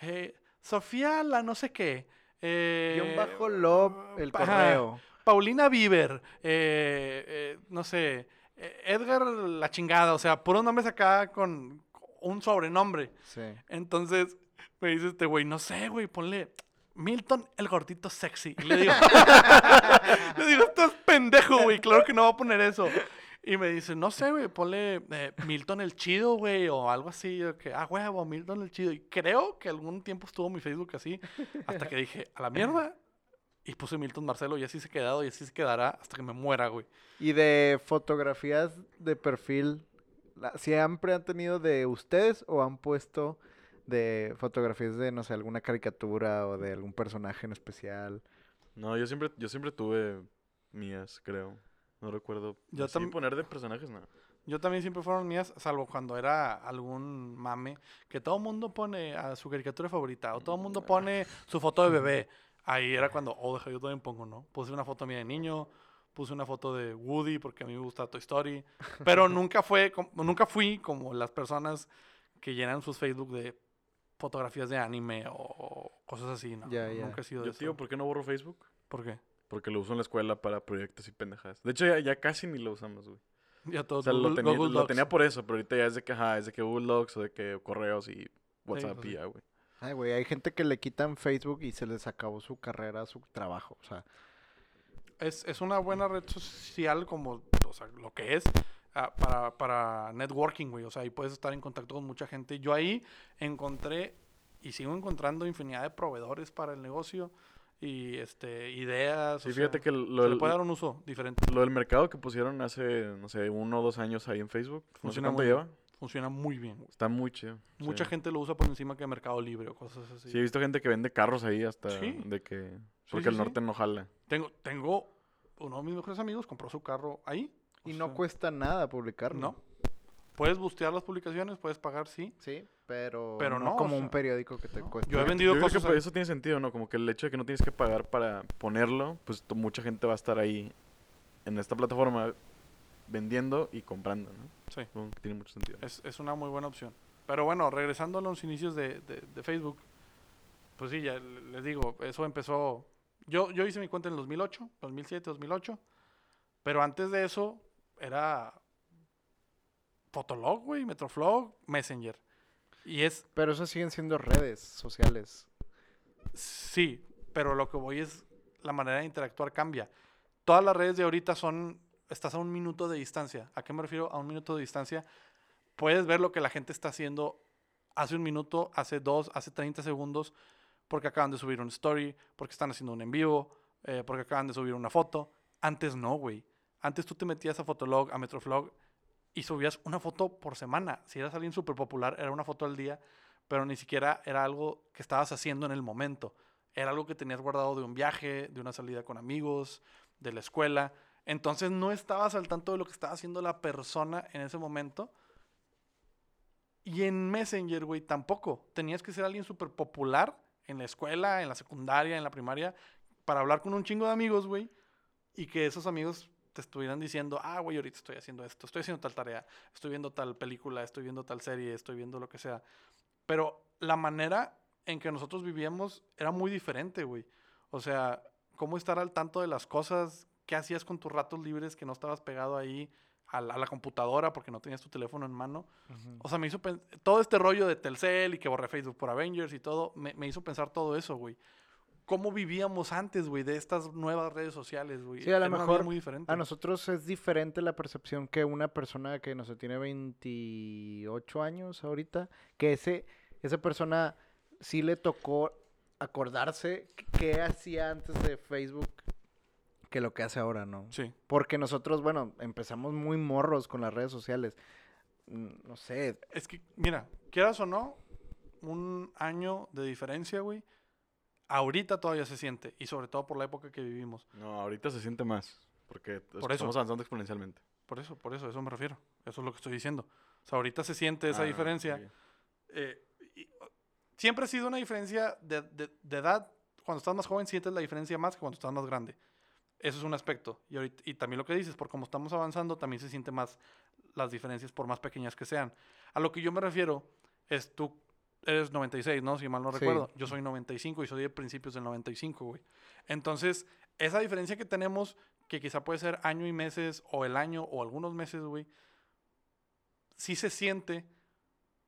Speaker 2: eh, Sofía, la no sé qué. Eh,
Speaker 1: guion bajo lob el
Speaker 2: ajá,
Speaker 1: correo.
Speaker 2: Paulina Bieber, eh, eh, no sé, eh, Edgar la chingada, o sea, puros nombres acá con un sobrenombre.
Speaker 1: Sí.
Speaker 2: Entonces me dice este güey, no sé, güey, ponle Milton el gordito sexy. Y le digo, le digo, estás pendejo, güey, claro que no va a poner eso. Y me dice, no sé, güey, ponle eh, Milton el chido, güey, o algo así. Yo que, ah, huevo, Milton el chido. Y creo que algún tiempo estuvo mi Facebook así, hasta que dije, a la mierda. Y puse Milton Marcelo y así se ha quedado y así se quedará hasta que me muera, güey.
Speaker 1: Y de fotografías de perfil, ¿siempre han tenido de ustedes o han puesto de fotografías de, no sé, alguna caricatura o de algún personaje en especial?
Speaker 3: No, yo siempre, yo siempre tuve mías, creo. No recuerdo.
Speaker 2: Yo
Speaker 3: Así
Speaker 2: tam-
Speaker 3: poner de personajes, no.
Speaker 2: Yo también siempre fueron mías, salvo cuando era algún mame, que todo el mundo pone a su caricatura favorita, o todo el mundo pone su foto de bebé. Ahí era cuando, oh, deja, yo también pongo, ¿no? Puse una foto mía de niño, puse una foto de Woody, porque a mí me gusta Toy Story, pero nunca fue, nunca fui como las personas que llenan sus Facebook de fotografías de anime o cosas así, ¿no?
Speaker 1: Ya, ya.
Speaker 2: Nunca he sido de
Speaker 3: Yo,
Speaker 2: eso.
Speaker 3: tío, ¿por qué no borro Facebook?
Speaker 2: ¿Por qué?
Speaker 3: Porque lo uso en la escuela para proyectos y pendejadas. De hecho, ya, ya casi ni lo usamos, güey.
Speaker 2: Ya todo
Speaker 3: O sea, lo
Speaker 2: Google-
Speaker 3: tenía,
Speaker 2: Google
Speaker 3: lo tenía por eso, pero ahorita ya es de que, ajá, es de que Google Docs o de que correos y WhatsApp
Speaker 2: pues
Speaker 3: y
Speaker 2: sí.
Speaker 3: ya, güey.
Speaker 1: Ay, güey, hay gente que le quitan Facebook y se les acabó su carrera, su trabajo. O sea,
Speaker 2: es, es una buena red social como o sea, lo que es ah, para, para networking, güey. O sea, ahí puedes estar en contacto con mucha gente. Yo ahí encontré y sigo encontrando infinidad de proveedores para el negocio y este ideas.
Speaker 3: Sí,
Speaker 2: o
Speaker 3: fíjate
Speaker 2: sea,
Speaker 3: que
Speaker 2: se
Speaker 3: lo,
Speaker 2: le
Speaker 3: del-
Speaker 2: puede dar un uso diferente.
Speaker 3: lo del mercado que pusieron hace, no sé, uno o dos años ahí en Facebook. No sé
Speaker 2: Funciona
Speaker 3: cuánto
Speaker 2: muy
Speaker 3: lleva.
Speaker 2: Funciona muy bien. güey.
Speaker 3: Está muy chido.
Speaker 2: Mucha
Speaker 3: sí.
Speaker 2: gente lo usa por encima que Mercado Libre o cosas así.
Speaker 3: Sí, he visto gente que vende carros ahí hasta
Speaker 2: Sí.
Speaker 3: de que... Porque
Speaker 2: sí,
Speaker 3: el
Speaker 2: sí.
Speaker 3: norte no jala.
Speaker 2: Tengo, tengo uno de mis mejores amigos compró su carro ahí.
Speaker 1: y no
Speaker 2: sea,
Speaker 1: cuesta nada publicarlo.
Speaker 2: No. Puedes bustear las publicaciones, puedes pagar, sí.
Speaker 1: Sí, pero,
Speaker 2: Pero
Speaker 1: no,
Speaker 2: no, o
Speaker 1: como
Speaker 2: sea,
Speaker 1: un periódico que te cuesta.
Speaker 2: Yo he
Speaker 3: Yo
Speaker 2: vendido
Speaker 3: creo que
Speaker 2: cosas.
Speaker 3: por
Speaker 2: a-
Speaker 3: eso tiene sentido, ¿no? Como que el hecho de que no tienes que pagar para ponerlo, pues mucha gente va a estar ahí en esta plataforma vendiendo y comprando, ¿no?
Speaker 2: Sí.
Speaker 3: Que tiene mucho sentido.
Speaker 2: Es, es una muy buena opción. Pero bueno, regresando a los inicios de, de- de Facebook, pues sí, ya les digo, eso empezó. Yo, yo hice mi cuenta en el 2008, 2007, 2008. Pero antes de eso era Fotolog, güey, Metroflog, Messenger. Y es,
Speaker 1: Pero eso siguen siendo redes sociales.
Speaker 2: sí, pero lo que voy es la manera de interactuar cambia. Todas las redes de ahorita son, estás a un minuto de distancia. ¿A qué me refiero? A un minuto de distancia. Puedes ver lo que la gente está haciendo hace un minuto, hace dos, hace 30 segundos, porque acaban de subir un story, porque están haciendo un en vivo, eh, porque acaban de subir una foto. Antes no, güey. Antes tú te metías a Fotolog, a Metroflog y subías una foto por semana. Si eras alguien súper popular, era una foto al día, pero ni siquiera era algo que estabas haciendo en el momento. Era algo que tenías guardado de un viaje, de una salida con amigos, de la escuela. Entonces no estabas al tanto de lo que estaba haciendo la persona en ese momento. Y en Messenger, güey, tampoco. Tenías que ser alguien súper popular en la escuela, en la secundaria, en la primaria, para hablar con un chingo de amigos, güey. Y que esos amigos te estuvieran diciendo, ah, güey, ahorita estoy haciendo esto, estoy haciendo tal tarea, estoy viendo tal película, estoy viendo tal serie, estoy viendo lo que sea. Pero la manera en que nosotros vivíamos era muy diferente, güey. O sea, cómo estar al tanto de las cosas, qué hacías con tus ratos libres que no estabas pegado ahí a la, a la computadora porque no tenías tu teléfono en mano. O sea, me hizo todo este rollo de Telcel y que borré Facebook por Avengers y todo, me, me hizo pensar todo eso, güey. ¿Cómo vivíamos antes, güey, de estas nuevas redes sociales, güey?
Speaker 1: Sí, a lo mejor
Speaker 2: muy diferente.
Speaker 1: A nosotros es diferente la percepción que una persona que no sé, tiene 28 años ahorita, que ese, esa persona sí le tocó acordarse qué hacía antes de Facebook que lo que hace ahora, ¿no?
Speaker 2: Sí.
Speaker 1: Porque nosotros, bueno, empezamos muy morros con las redes sociales. Mm, No sé,
Speaker 2: Es que, mira, quieras o no, un año de diferencia, güey, ahorita todavía se siente. Y sobre todo por la época que vivimos.
Speaker 3: No, ahorita se siente más. Porque
Speaker 2: Por eso.
Speaker 3: estamos avanzando exponencialmente.
Speaker 2: Por eso, por eso, a eso me refiero. Eso es lo que estoy diciendo. O sea, ahorita se siente esa
Speaker 3: Ah,
Speaker 2: diferencia. eh, y, siempre ha sido una diferencia de, de- de edad. Cuando estás más joven sientes la diferencia más que cuando estás más grande. Eso es un aspecto. Y, ahorita- y también lo que dices, por como estamos avanzando, también se siente más las diferencias por más pequeñas que sean. A lo que yo me refiero es tú eres 96, ¿no? Si mal no
Speaker 1: Sí.
Speaker 2: recuerdo. Yo soy 95 y soy de principios del 95, güey. Entonces, esa diferencia que tenemos, que quizá puede ser año y meses, o el año, o algunos meses, güey, sí se siente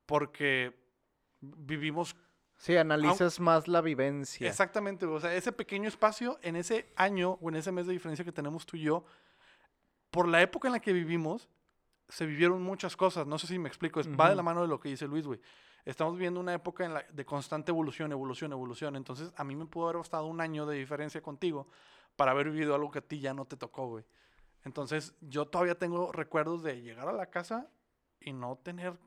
Speaker 2: porque vivimos
Speaker 1: sí, analizas más la vivencia.
Speaker 2: exactamente, o sea, ese pequeño espacio en ese año o en ese mes de diferencia que tenemos tú y yo, por la época en la que vivimos, se vivieron muchas cosas. No sé si me explico, es- va de la mano de lo que dice Luis, güey. Estamos viviendo una época en la, de constante evolución, evolución, evolución. Entonces, a mí me pudo haber bastado un año de diferencia contigo para haber vivido algo que a ti ya no te tocó, güey. Entonces, yo todavía tengo recuerdos de llegar a la casa y no tener,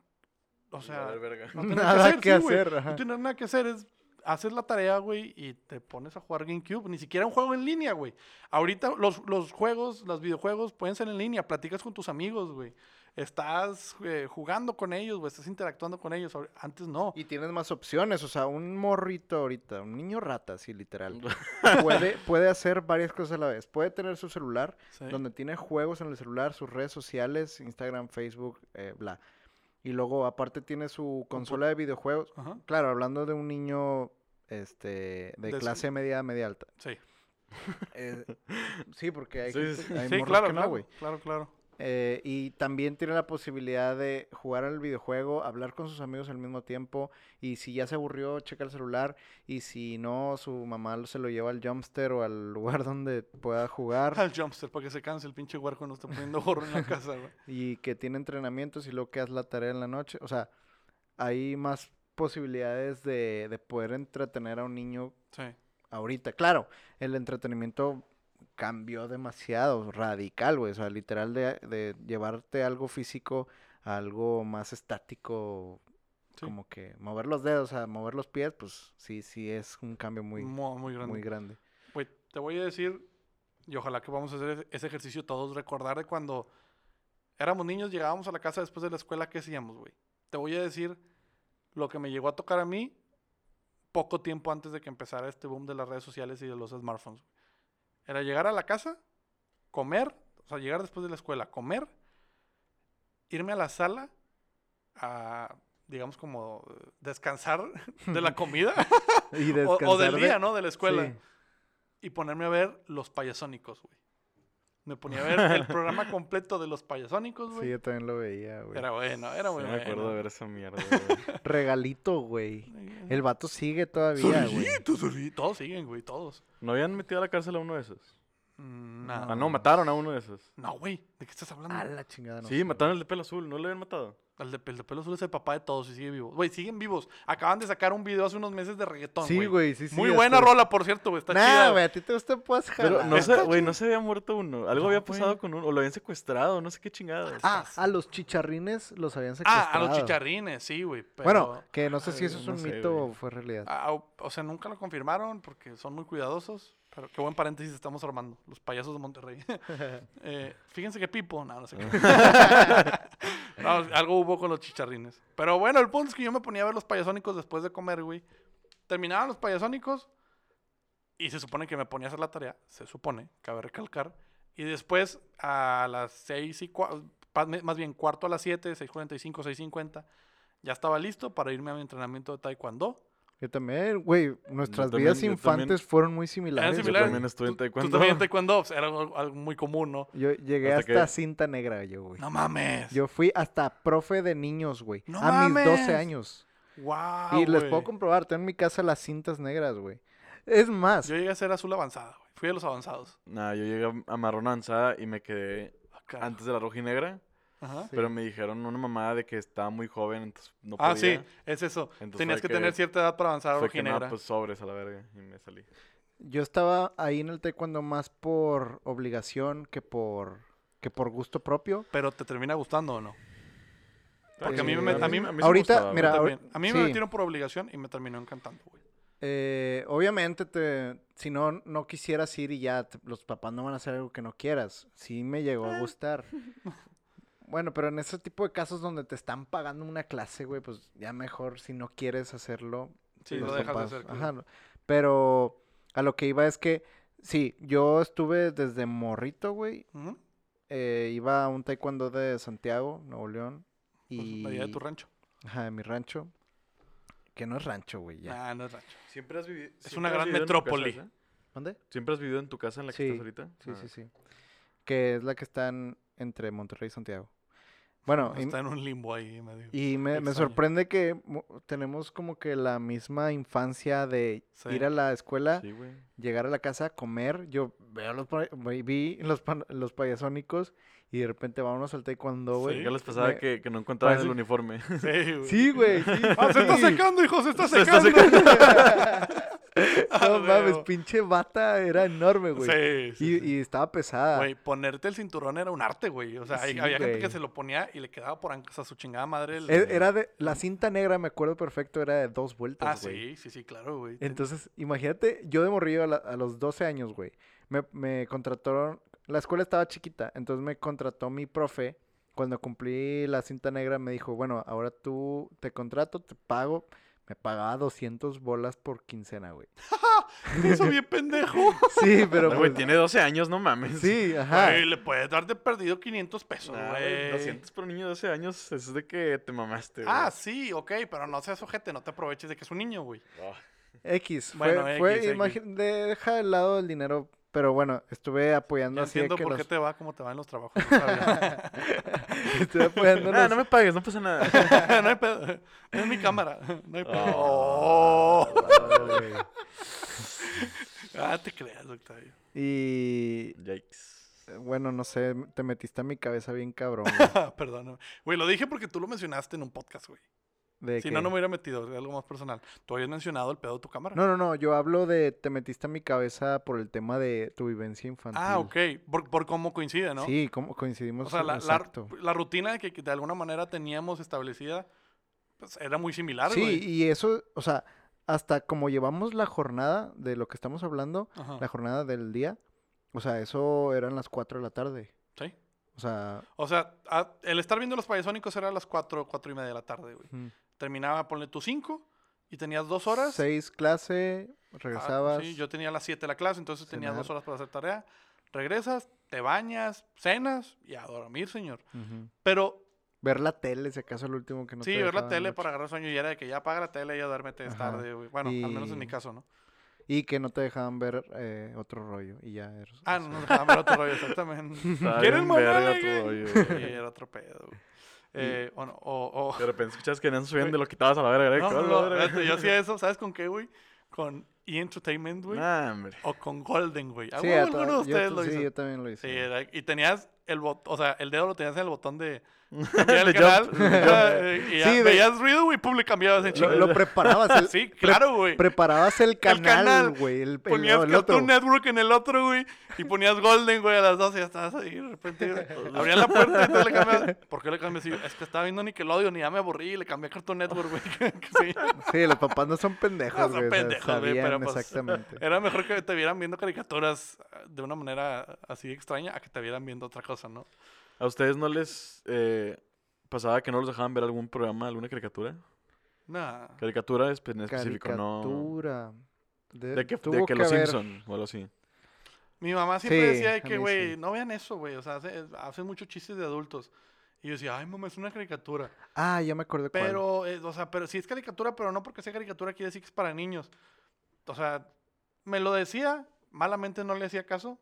Speaker 2: o sea, no tener
Speaker 1: Nada que hacer.
Speaker 2: No tener nada que hacer es haces la tarea, güey, y te pones a jugar GameCube. Ni siquiera un juego en línea, güey. Ahorita los, los juegos, los videojuegos pueden ser en línea. Platicas con tus amigos, güey. Estás eh, jugando con ellos, güey. Estás interactuando con ellos. Antes no.
Speaker 1: Y tienes más opciones, o sea, un morrito ahorita, un niño rata, sí, literal. puede, puede hacer varias cosas a la vez. Puede tener su celular,
Speaker 2: Sí.
Speaker 1: donde tiene juegos en el celular, sus redes sociales, Instagram, Facebook, eh, bla. Y luego, aparte, tiene su consola de videojuegos.
Speaker 2: Ajá.
Speaker 1: Claro, hablando de un niño este, de
Speaker 2: De su-
Speaker 1: clase media, media alta.
Speaker 2: Sí.
Speaker 1: Eh, sí, porque hay,
Speaker 3: Sí, sí.
Speaker 1: hay
Speaker 2: Sí,
Speaker 1: morros
Speaker 2: claro,
Speaker 1: que no,
Speaker 2: claro, claro.
Speaker 1: Eh, y también tiene la posibilidad de jugar al videojuego, hablar con sus amigos al mismo tiempo. Y si ya se aburrió, checa el celular. Y si no, su mamá se lo lleva al jumpster o al lugar donde pueda jugar.
Speaker 2: Al jumpster para que se canse el pinche huerco no está poniendo gorro en la casa,
Speaker 1: y que tiene entrenamientos y luego que haz la tarea en la noche. O sea, hay más posibilidades de, de poder entretener a un niño
Speaker 2: Sí.
Speaker 1: ahorita. Claro, el entretenimiento cambió demasiado, radical, güey. O sea, literal de, de llevarte algo físico a algo más estático,
Speaker 2: Sí.
Speaker 1: como que mover los dedos, a mover los pies, pues sí, sí es un cambio muy,
Speaker 2: Mu- muy grande.
Speaker 1: muy grande.
Speaker 2: Te voy a decir, y ojalá que vamos a hacer ese- ese ejercicio todos, recordar de cuando éramos niños, llegábamos a la casa después de la escuela, ¿qué hacíamos, güey? Te voy a decir lo que me llegó a tocar a mí poco tiempo antes de que empezara este boom de las redes sociales y de los smartphones. güey. Era llegar a la casa, comer, o sea, llegar después de la escuela, comer, irme a la sala a, digamos, como descansar de la comida
Speaker 1: Y
Speaker 2: o, o del
Speaker 1: de-
Speaker 2: día, ¿no? De la escuela
Speaker 1: Sí.
Speaker 2: y ponerme a ver los payasónicos, güey. Me ponía a ver el programa completo de los payasónicos,
Speaker 1: Sí,
Speaker 2: güey.
Speaker 1: yo también lo veía, güey.
Speaker 2: era bueno, era
Speaker 3: Sí,
Speaker 2: muy
Speaker 3: me
Speaker 2: bueno.
Speaker 3: acuerdo de ver esa mierda, güey.
Speaker 1: Regalito, güey. El vato sigue todavía, güey.
Speaker 2: Zorrillito. Todos siguen, güey, todos.
Speaker 3: ¿No habían metido a la cárcel a uno de esos?
Speaker 2: Mm,
Speaker 1: No.
Speaker 3: Ah, no, mataron a uno de esos.
Speaker 2: No, güey, ¿de qué estás hablando?
Speaker 1: A la chingada, no
Speaker 3: sí,
Speaker 1: sé,
Speaker 3: mataron al de pelo azul, ¿no lo habían matado?
Speaker 2: El de, el de pelo azul es el papá de todos y sigue vivo. Güey, siguen vivos. Acaban de sacar un video hace unos meses de reggaetón,
Speaker 1: Sí, güey, sí, sí.
Speaker 2: Muy
Speaker 1: hasta-
Speaker 2: buena rola, por cierto, güey. Está
Speaker 1: Nah,
Speaker 2: chida.
Speaker 1: güey, a ti te gusta pues jalar.
Speaker 3: Pero no sé, güey, no se había muerto uno. Algo
Speaker 2: No,
Speaker 3: había pasado con uno, o lo habían secuestrado, no sé qué chingadas.
Speaker 1: Ah, a los chicharrines los habían
Speaker 2: Ah,
Speaker 1: secuestrado.
Speaker 2: a los chicharrines, sí, güey. Pero...
Speaker 1: Bueno, que no sé si
Speaker 3: Ay,
Speaker 1: eso es
Speaker 3: no
Speaker 1: un
Speaker 3: sé,
Speaker 1: mito
Speaker 3: güey.
Speaker 1: o fue realidad.
Speaker 2: Ah, o, o sea, nunca lo confirmaron porque son muy cuidadosos. Pero qué buen paréntesis estamos armando. Los payasos de Monterrey. Eh, fíjense que Pipo. No, no sé qué. no, algo hubo con los chicharrines. Pero bueno, el punto es que yo me ponía a ver los payasónicos después de comer, güey. Terminaban los payasónicos y se supone que me ponía a hacer la tarea. Se supone, cabe recalcar. Y después a las 6 y cua- pa- me- más bien cuarto a las 7, 6.45, 6.50, ya estaba listo para irme a mi entrenamiento de taekwondo.
Speaker 1: Yo también, güey, nuestras
Speaker 3: también,
Speaker 1: vidas infantes
Speaker 3: también.
Speaker 1: fueron muy similares.
Speaker 3: Yo también estuve en
Speaker 2: Tú- Tú
Speaker 3: taekwondo.
Speaker 2: también en taekwondo, pues, era algo, algo muy común, ¿no?
Speaker 1: Yo llegué
Speaker 3: Hasta
Speaker 1: hasta
Speaker 3: que-
Speaker 1: cinta negra, yo, güey.
Speaker 2: No mames.
Speaker 1: Yo fui hasta profe de niños, güey.
Speaker 2: ¡No
Speaker 1: a mis 12
Speaker 2: mames!
Speaker 1: años.
Speaker 2: wow,
Speaker 1: y les puedo comprobar, tengo en mi casa las cintas negras, güey. Es más,
Speaker 2: Yo llegué a ser azul avanzada, güey. Fui de los avanzados.
Speaker 3: Nah, yo llegué a- a marrón avanzada y me quedé
Speaker 2: Acá.
Speaker 3: antes de la roja y negra.
Speaker 2: Ajá.
Speaker 1: Sí.
Speaker 3: Pero me dijeron una mamada de que estaba muy joven, entonces no
Speaker 2: Ah,
Speaker 3: podía.
Speaker 2: sí, es eso.
Speaker 3: Entonces
Speaker 2: Tenías que,
Speaker 3: que-
Speaker 2: tener cierta edad para avanzar a
Speaker 3: Fue que no, pues sobres a la verga y me salí.
Speaker 1: yo estaba ahí en el taekwondo más por obligación que por que por gusto propio.
Speaker 2: Pero te termina gustando o no? Porque a mí me-
Speaker 1: Eh,
Speaker 2: a mí-
Speaker 3: sí
Speaker 1: ahorita,
Speaker 3: me gustaba,
Speaker 1: mira, ahor-.
Speaker 2: A mí me
Speaker 1: sí.
Speaker 2: metieron por obligación y me terminó encantando, güey.
Speaker 1: Eh, obviamente, te, si no, no quisieras ir y ya te- los papás no van a hacer algo que no quieras. Sí me llegó a gustar. Bueno, pero en ese tipo de casos donde te están pagando una clase, güey, pues ya mejor si no quieres hacerlo.
Speaker 2: Sí, lo dejas de hacer.
Speaker 1: ajá, no. Pero a lo que iba es que, sí, yo estuve desde morrito, güey. Eh, iba a un taekwondo de Santiago, Nuevo León.
Speaker 2: Pues,
Speaker 1: Y...
Speaker 2: la idea de tu rancho.
Speaker 1: Ajá, de mi rancho. Que no es rancho, güey, ya.
Speaker 2: Nah, no es rancho.
Speaker 3: ¿Siempre has vivido?
Speaker 2: Es una gran metrópoli.
Speaker 1: ¿Dónde?
Speaker 3: ¿Siempre has vivido en tu casa en la que
Speaker 1: Sí,
Speaker 3: estás ahorita?
Speaker 1: Sí,
Speaker 3: Ah.
Speaker 1: sí, sí. Que es la que están entre Monterrey y Santiago. Bueno, y,
Speaker 2: Está en un limbo ahí medio.
Speaker 1: y me, me sorprende que mu- tenemos como que la misma infancia de
Speaker 2: Sí.
Speaker 1: ir a la escuela,
Speaker 3: Sí,
Speaker 1: llegar a la casa, comer. Yo veo los, pa- vi- los, los payasónicos y de repente vámonos al taekwondo, güey.
Speaker 2: Sí.
Speaker 3: ¿Qué les pasaba
Speaker 1: Me-
Speaker 3: que, que no encontraban el uniforme?
Speaker 2: Sí, güey.
Speaker 1: Sí, güey. Sí,
Speaker 2: Ah, se está secando, hijo, se está
Speaker 3: Se está
Speaker 2: secando. Ah,
Speaker 1: No mames, pinche bata era enorme, güey.
Speaker 2: Sí, sí,
Speaker 1: y,
Speaker 2: sí.
Speaker 1: y estaba pesada.
Speaker 2: Güey, ponerte el cinturón era un arte, güey. O sea, había gente que se lo ponía y le quedaba por an- o sea, su chingada madre. el-
Speaker 1: E- Era de, la cinta negra, me acuerdo perfecto, era de dos
Speaker 2: Ah,
Speaker 1: vueltas, güey.
Speaker 2: sí, sí, sí, claro, güey.
Speaker 1: Entonces, imagínate, yo de morrillo a, la- a los 12 años, güey, me, me contrataron, la escuela estaba chiquita, entonces me contrató mi profe, cuando cumplí la cinta negra me dijo, bueno, ahora tú te contrato, te pago, me pagaba 200 bolas por quincena, güey.
Speaker 2: Eso bien pendejo.
Speaker 1: Sí, pero
Speaker 3: güey,
Speaker 1: pues,
Speaker 3: tiene 12 años, no mames.
Speaker 1: sí, ajá.
Speaker 2: Güey, le puedes dar de perdido 500 pesos,
Speaker 3: Nah,
Speaker 2: güey.
Speaker 3: güey, 200 por un niño de 12 años es de que te mamaste, güey.
Speaker 2: Ah, sí, ok, pero no seas ojete, no te aproveches de que es un niño, güey.
Speaker 3: Ah.
Speaker 1: X,
Speaker 2: Bueno,
Speaker 1: fue, fue
Speaker 2: X,
Speaker 1: deja de lado el dinero, pero bueno, estuve apoyando
Speaker 2: No
Speaker 1: así de
Speaker 2: entiendo
Speaker 1: que
Speaker 2: por
Speaker 1: los...
Speaker 2: qué te va como te va en los trabajos. está
Speaker 1: estuve apoyando
Speaker 3: Nah,
Speaker 1: los-
Speaker 3: no me pagues, no pasa nada.
Speaker 2: no hay pedo. No es mi cámara. No hay pedo.
Speaker 3: Oh.
Speaker 1: Ah, güey.
Speaker 2: Ah, te creas, Octavio.
Speaker 1: Y
Speaker 3: Yikes.
Speaker 1: bueno, no sé, te metiste a mi cabeza bien cabrón. güey.
Speaker 2: Perdóname. Güey, lo dije porque tú lo mencionaste en un podcast, güey. Si
Speaker 1: que-
Speaker 2: no, no me hubiera metido, algo más personal. Tú habías mencionado el pedo de tu cámara.
Speaker 1: no, no, no, yo hablo de te metiste a mi cabeza por el tema de tu vivencia infantil.
Speaker 2: Ah, ok. Por, por cómo coincide, ¿no?
Speaker 1: Sí, como coincidimos.
Speaker 2: O sea, la, la,
Speaker 1: exacto.
Speaker 2: la rutina que, que de alguna manera teníamos establecida pues, era muy similar,
Speaker 1: Sí,
Speaker 2: güey.
Speaker 1: y eso, o sea, hasta como llevamos la jornada de lo que estamos hablando,
Speaker 2: Ajá.
Speaker 1: la jornada del día, o sea, eso eran las 4 de la tarde.
Speaker 2: Sí.
Speaker 1: O sea,
Speaker 2: O sea, a- el estar viendo los payasónicos era a las 4, 4 y media de la tarde, güey. Terminaba, ponle tus 5 y tenías dos horas.
Speaker 1: seis clase,
Speaker 2: Ah,
Speaker 1: regresabas.
Speaker 2: sí, yo tenía a las 7 la clase, entonces tenías
Speaker 1: cenar.
Speaker 2: dos horas para hacer tarea. Regresas, te bañas, cenas y a dormir, señor.
Speaker 1: ujú.
Speaker 2: Pero
Speaker 1: Ver la tele, si acaso el último que no
Speaker 2: sí,
Speaker 1: te
Speaker 2: ver la tele para agarrar sueño y era de que ya apaga la tele y ya duérmete, es
Speaker 1: Ajá.
Speaker 2: tarde, güey. Bueno, al menos en mi
Speaker 1: Y-
Speaker 2: caso, ¿no?
Speaker 1: Y que no te dejaban ver eh, otro rollo. Y ya eres.
Speaker 2: Ah, no, no dejaban ver otro rollo, exactamente.
Speaker 3: Rollo,
Speaker 2: Sí,
Speaker 3: güey.
Speaker 2: era otro pedo, güey. Eh, o, no, o, o-
Speaker 3: De repente escuchas que no subían de lo quitabas a la verga. ¿eh?
Speaker 2: No,
Speaker 3: ¿Qué
Speaker 2: no,
Speaker 3: la verga?
Speaker 2: yo hacía eso, ¿sabes con qué, güey? Con E! Entertainment, güey.
Speaker 3: Nah.
Speaker 2: O con Golden, güey. ¿A
Speaker 1: Sí,
Speaker 2: alguno de
Speaker 1: yo
Speaker 2: ustedes
Speaker 1: t-
Speaker 2: lo
Speaker 1: sí,
Speaker 2: hizo?
Speaker 1: yo también lo hice.
Speaker 2: Sí, era- y tenías el botón, o sea, el dedo lo tenías en el botón de... el canal, eh, y ya
Speaker 1: Sí, de-
Speaker 2: veías ruido, güey, pum, le cambiabas
Speaker 1: Lo,
Speaker 2: chingo.
Speaker 1: lo preparabas. el-
Speaker 2: Sí, claro, güey.
Speaker 1: Preparabas el canal, güey. El, el-
Speaker 2: Ponías
Speaker 1: no, el otro.
Speaker 2: Cartoon Network en el otro, güey, y ponías Golden, güey, a las 12 y ya estabas ahí, de repente, güey, abrían la puerta y entonces le cambiabas. ¿Por qué le cambias? Sí, es que estaba viendo Nickelodeon y ya me aburrí y le cambié a Cartoon Network, güey. que sí.
Speaker 1: Sí, los papás no son pendejos,
Speaker 2: No son
Speaker 1: güey. o sea,
Speaker 2: pendejos, güey, pero, pues,
Speaker 1: exactamente.
Speaker 2: Era mejor que te vieran viendo caricaturas ah, de una manera así extraña a que te vieran viendo otra cosa, ¿no?
Speaker 3: ¿A ustedes no les eh, pasaba que no los dejaban ver algún programa, alguna caricatura?
Speaker 2: Nah.
Speaker 3: Caricatura en específico, no.
Speaker 1: Caricatura. De,
Speaker 3: De que, de que los
Speaker 1: haber-
Speaker 3: Simpson o algo así.
Speaker 2: Mi mamá siempre
Speaker 1: Sí,
Speaker 2: decía de que, güey,
Speaker 1: sí.
Speaker 2: no vean eso, güey. O sea, hace- hacen muchos chistes de adultos. Y yo decía, ay, mamá, es una caricatura.
Speaker 1: Ah, ya me acordé cuál.
Speaker 2: Pero, eh, o sea, pero sí es caricatura, pero no porque sea caricatura quiere decir que es para niños. O sea, me lo decía, malamente no le hacía caso,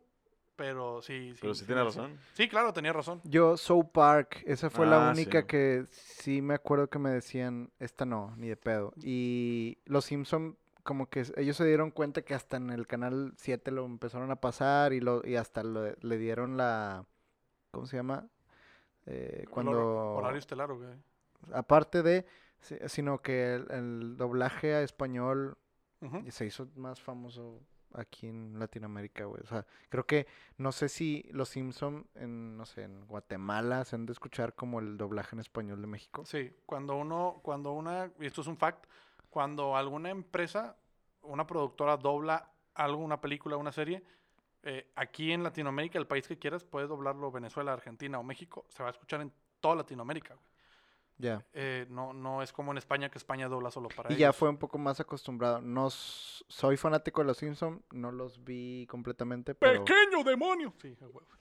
Speaker 2: pero sí.
Speaker 3: Pero sí tiene razón.
Speaker 2: Sí, claro, tenía razón.
Speaker 1: Yo, South Park, esa fue la
Speaker 3: Ah,
Speaker 1: única
Speaker 3: sí.
Speaker 1: que sí me acuerdo que me decían, esta no, ni de pedo. Y los Simpson como que ellos se dieron cuenta que hasta en el canal 7 lo empezaron a pasar y, lo, y hasta lo- le dieron la, ¿cómo se llama? Eh, cuando,
Speaker 2: Horario estelar, güey.
Speaker 1: aparte de, si- sino que el, el doblaje a español se hizo más famoso aquí en Latinoamérica, güey. O sea, creo que no sé si los Simpson en, no sé, en Guatemala se han de escuchar como el doblaje en español de México.
Speaker 2: Sí, cuando uno, cuando una, y esto es un fact, cuando alguna empresa, una productora dobla algo, una película, una serie, eh, aquí en Latinoamérica, el país que quieras, puedes doblarlo Venezuela, Argentina o México, se va a escuchar en toda Latinoamérica. güey.
Speaker 1: Ya.
Speaker 2: Eh, no, no es como en España, que España dobla solo para
Speaker 1: Y ya
Speaker 2: ellos.
Speaker 1: fue un poco más acostumbrado. No soy fanático de los Simpson, no los vi completamente, pero,
Speaker 2: ¡Pequeño demonio! Sí,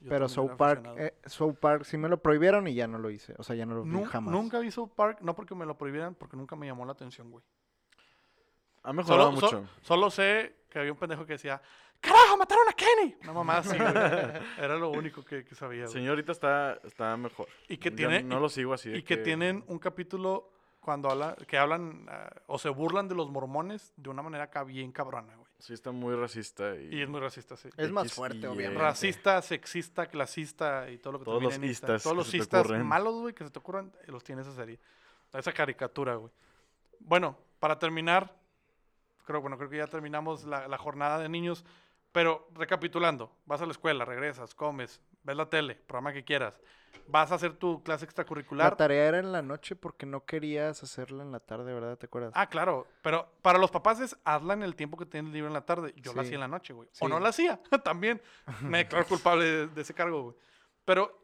Speaker 1: pero South Park, eh, South Park sí me lo prohibieron y ya no lo hice. O sea, ya no lo vi jamás.
Speaker 2: Nunca vi South Park, no porque me lo prohibieran, porque nunca me llamó la atención, güey.
Speaker 3: Ha mejorado
Speaker 2: Solo, so-
Speaker 3: mucho.
Speaker 2: solo sé que había un pendejo que decía, ¡Carajo, mataron a Kenny! Una mamá así, güey. Era lo único que, que sabía, güey.
Speaker 3: Señorita está, está mejor.
Speaker 2: Y que tiene-
Speaker 3: No lo sigo así. de
Speaker 2: Y que tienen un capítulo cuando habla, que hablan ah, o se burlan de los mormones de una manera acá bien cabrona, güey.
Speaker 3: Sí, está muy racista. Y,
Speaker 2: Y es muy racista, sí.
Speaker 1: Es más fuerte, obviamente.
Speaker 2: Racista, sexista, clasista y todo lo que
Speaker 3: Todos los
Speaker 2: en ista.
Speaker 3: istas
Speaker 2: Todos
Speaker 3: que
Speaker 2: los istas malos, güey, que se te ocurran, los tiene esa serie. Esa caricatura, güey. Bueno, para terminar, creo, bueno, creo que ya terminamos la, la jornada de niños. Pero recapitulando, vas a la escuela, regresas, comes, ves la tele, programa que quieras. Vas a hacer tu clase extracurricular.
Speaker 1: La tarea era en la noche porque no querías hacerla en la tarde, ¿verdad? ¿Te acuerdas?
Speaker 2: Ah, claro. Pero para los papás es hazla en el tiempo que tienes libre en la tarde. Yo la
Speaker 1: Sí.
Speaker 2: hacía en la noche, güey.
Speaker 1: Sí.
Speaker 2: O no la hacía, también. Me declaro culpable de, de ese cargo, güey. Pero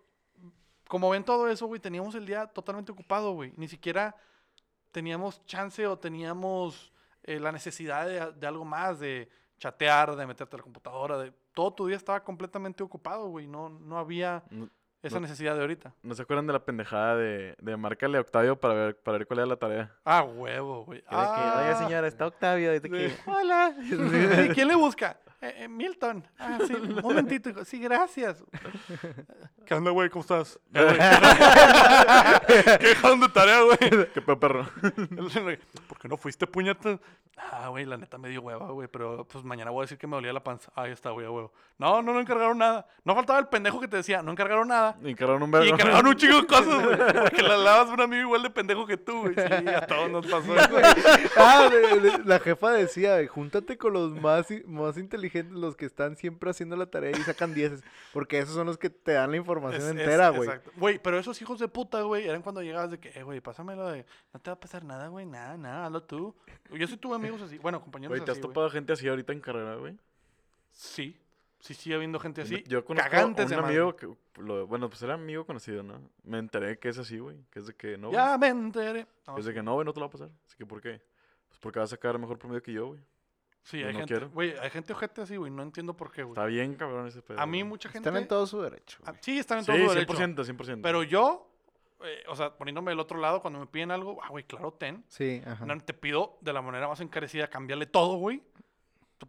Speaker 2: como ven todo eso, güey, teníamos el día totalmente ocupado, güey. Ni siquiera teníamos chance o teníamos eh, la necesidad de, de algo más, de chatear, de meterte a la computadora. De... Todo tu día estaba completamente ocupado, güey. No, no había
Speaker 3: No,
Speaker 2: esa
Speaker 3: no-
Speaker 2: necesidad de ahorita.
Speaker 3: ¿no se acuerdan de la pendejada de, de marcarle a Octavio para ver, para ver cuál era la tarea?
Speaker 2: Ah, huevo, güey.
Speaker 4: Que,
Speaker 2: Ah.
Speaker 4: señora, está Octavio. Y que, hola.
Speaker 2: ¿Y quién le busca? "Eh, eh, Milton. Ah, sí, un momentito. hijo. Sí, gracias. ¿Qué onda, güey? ¿Cómo estás? Eh, güey. ¿Qué dejaron de tarea, güey?
Speaker 3: ¿Qué pedo, perro?
Speaker 2: ¿Por qué no fuiste, puñeta? Ah, güey, la neta me dio hueva, güey. Pero pues mañana voy a decir que me dolía la panza. Ahí está, güey, a huevo. No, no, no encargaron nada. No faltaba el pendejo que te decía, no encargaron nada.
Speaker 3: Y encargaron un
Speaker 2: Y
Speaker 3: vergo.
Speaker 2: encargaron un chico de cosas, güey. Porque la lavas un amigo igual de pendejo que tú, güey. Sí, a todos nos pasó. güey.
Speaker 1: Ah, de- de- la jefa decía, júntate con los más, más inteligentes, los que están siempre haciendo la tarea y sacan dieces, porque esos son los que te dan la información
Speaker 2: Es-
Speaker 1: entera, güey.
Speaker 2: exacto. Güey, pero esos hijos de puta, güey, eran cuando llegabas de que, eh, güey, pásamelo de, no te va a pasar nada, güey, nada, nada, hazlo tú. Yo sí tuve amigos así, bueno, compañeros
Speaker 3: Güey, ¿te has
Speaker 2: así, güey.
Speaker 3: topado gente así ahorita en carrera, güey?
Speaker 2: Sí, sí, sigue habiendo gente así.
Speaker 3: Yo conozco a
Speaker 2: cagantes
Speaker 3: un amigo que, lo- bueno, pues era amigo conocido, ¿no? Me enteré que es así, güey. Que es de que no, güey.
Speaker 2: Ya me enteré. No,
Speaker 3: Es de
Speaker 2: sí,
Speaker 3: que no, güey, no te lo va a pasar. Así que, ¿por qué? Pues porque va a sacar mejor promedio que yo, güey.
Speaker 2: Sí,
Speaker 3: yo
Speaker 2: hay
Speaker 3: no
Speaker 2: gente,
Speaker 3: quiero.
Speaker 2: güey, hay gente ojete así, güey, no entiendo por qué, güey.
Speaker 3: Está bien, cabrón, ese pedo.
Speaker 2: A mí
Speaker 3: güey.
Speaker 2: mucha gente...
Speaker 1: Están en todo su derecho.
Speaker 2: Ah,
Speaker 1: güey.
Speaker 2: Sí, están en
Speaker 3: Sí,
Speaker 2: todo su derecho.
Speaker 3: 100%, 100%.
Speaker 2: Pero yo, eh, o sea, poniéndome del otro lado, cuando me piden algo, ah, güey, claro, ten.
Speaker 1: Sí, ajá.
Speaker 2: No, te pido de la manera más encarecida cambiarle todo, güey.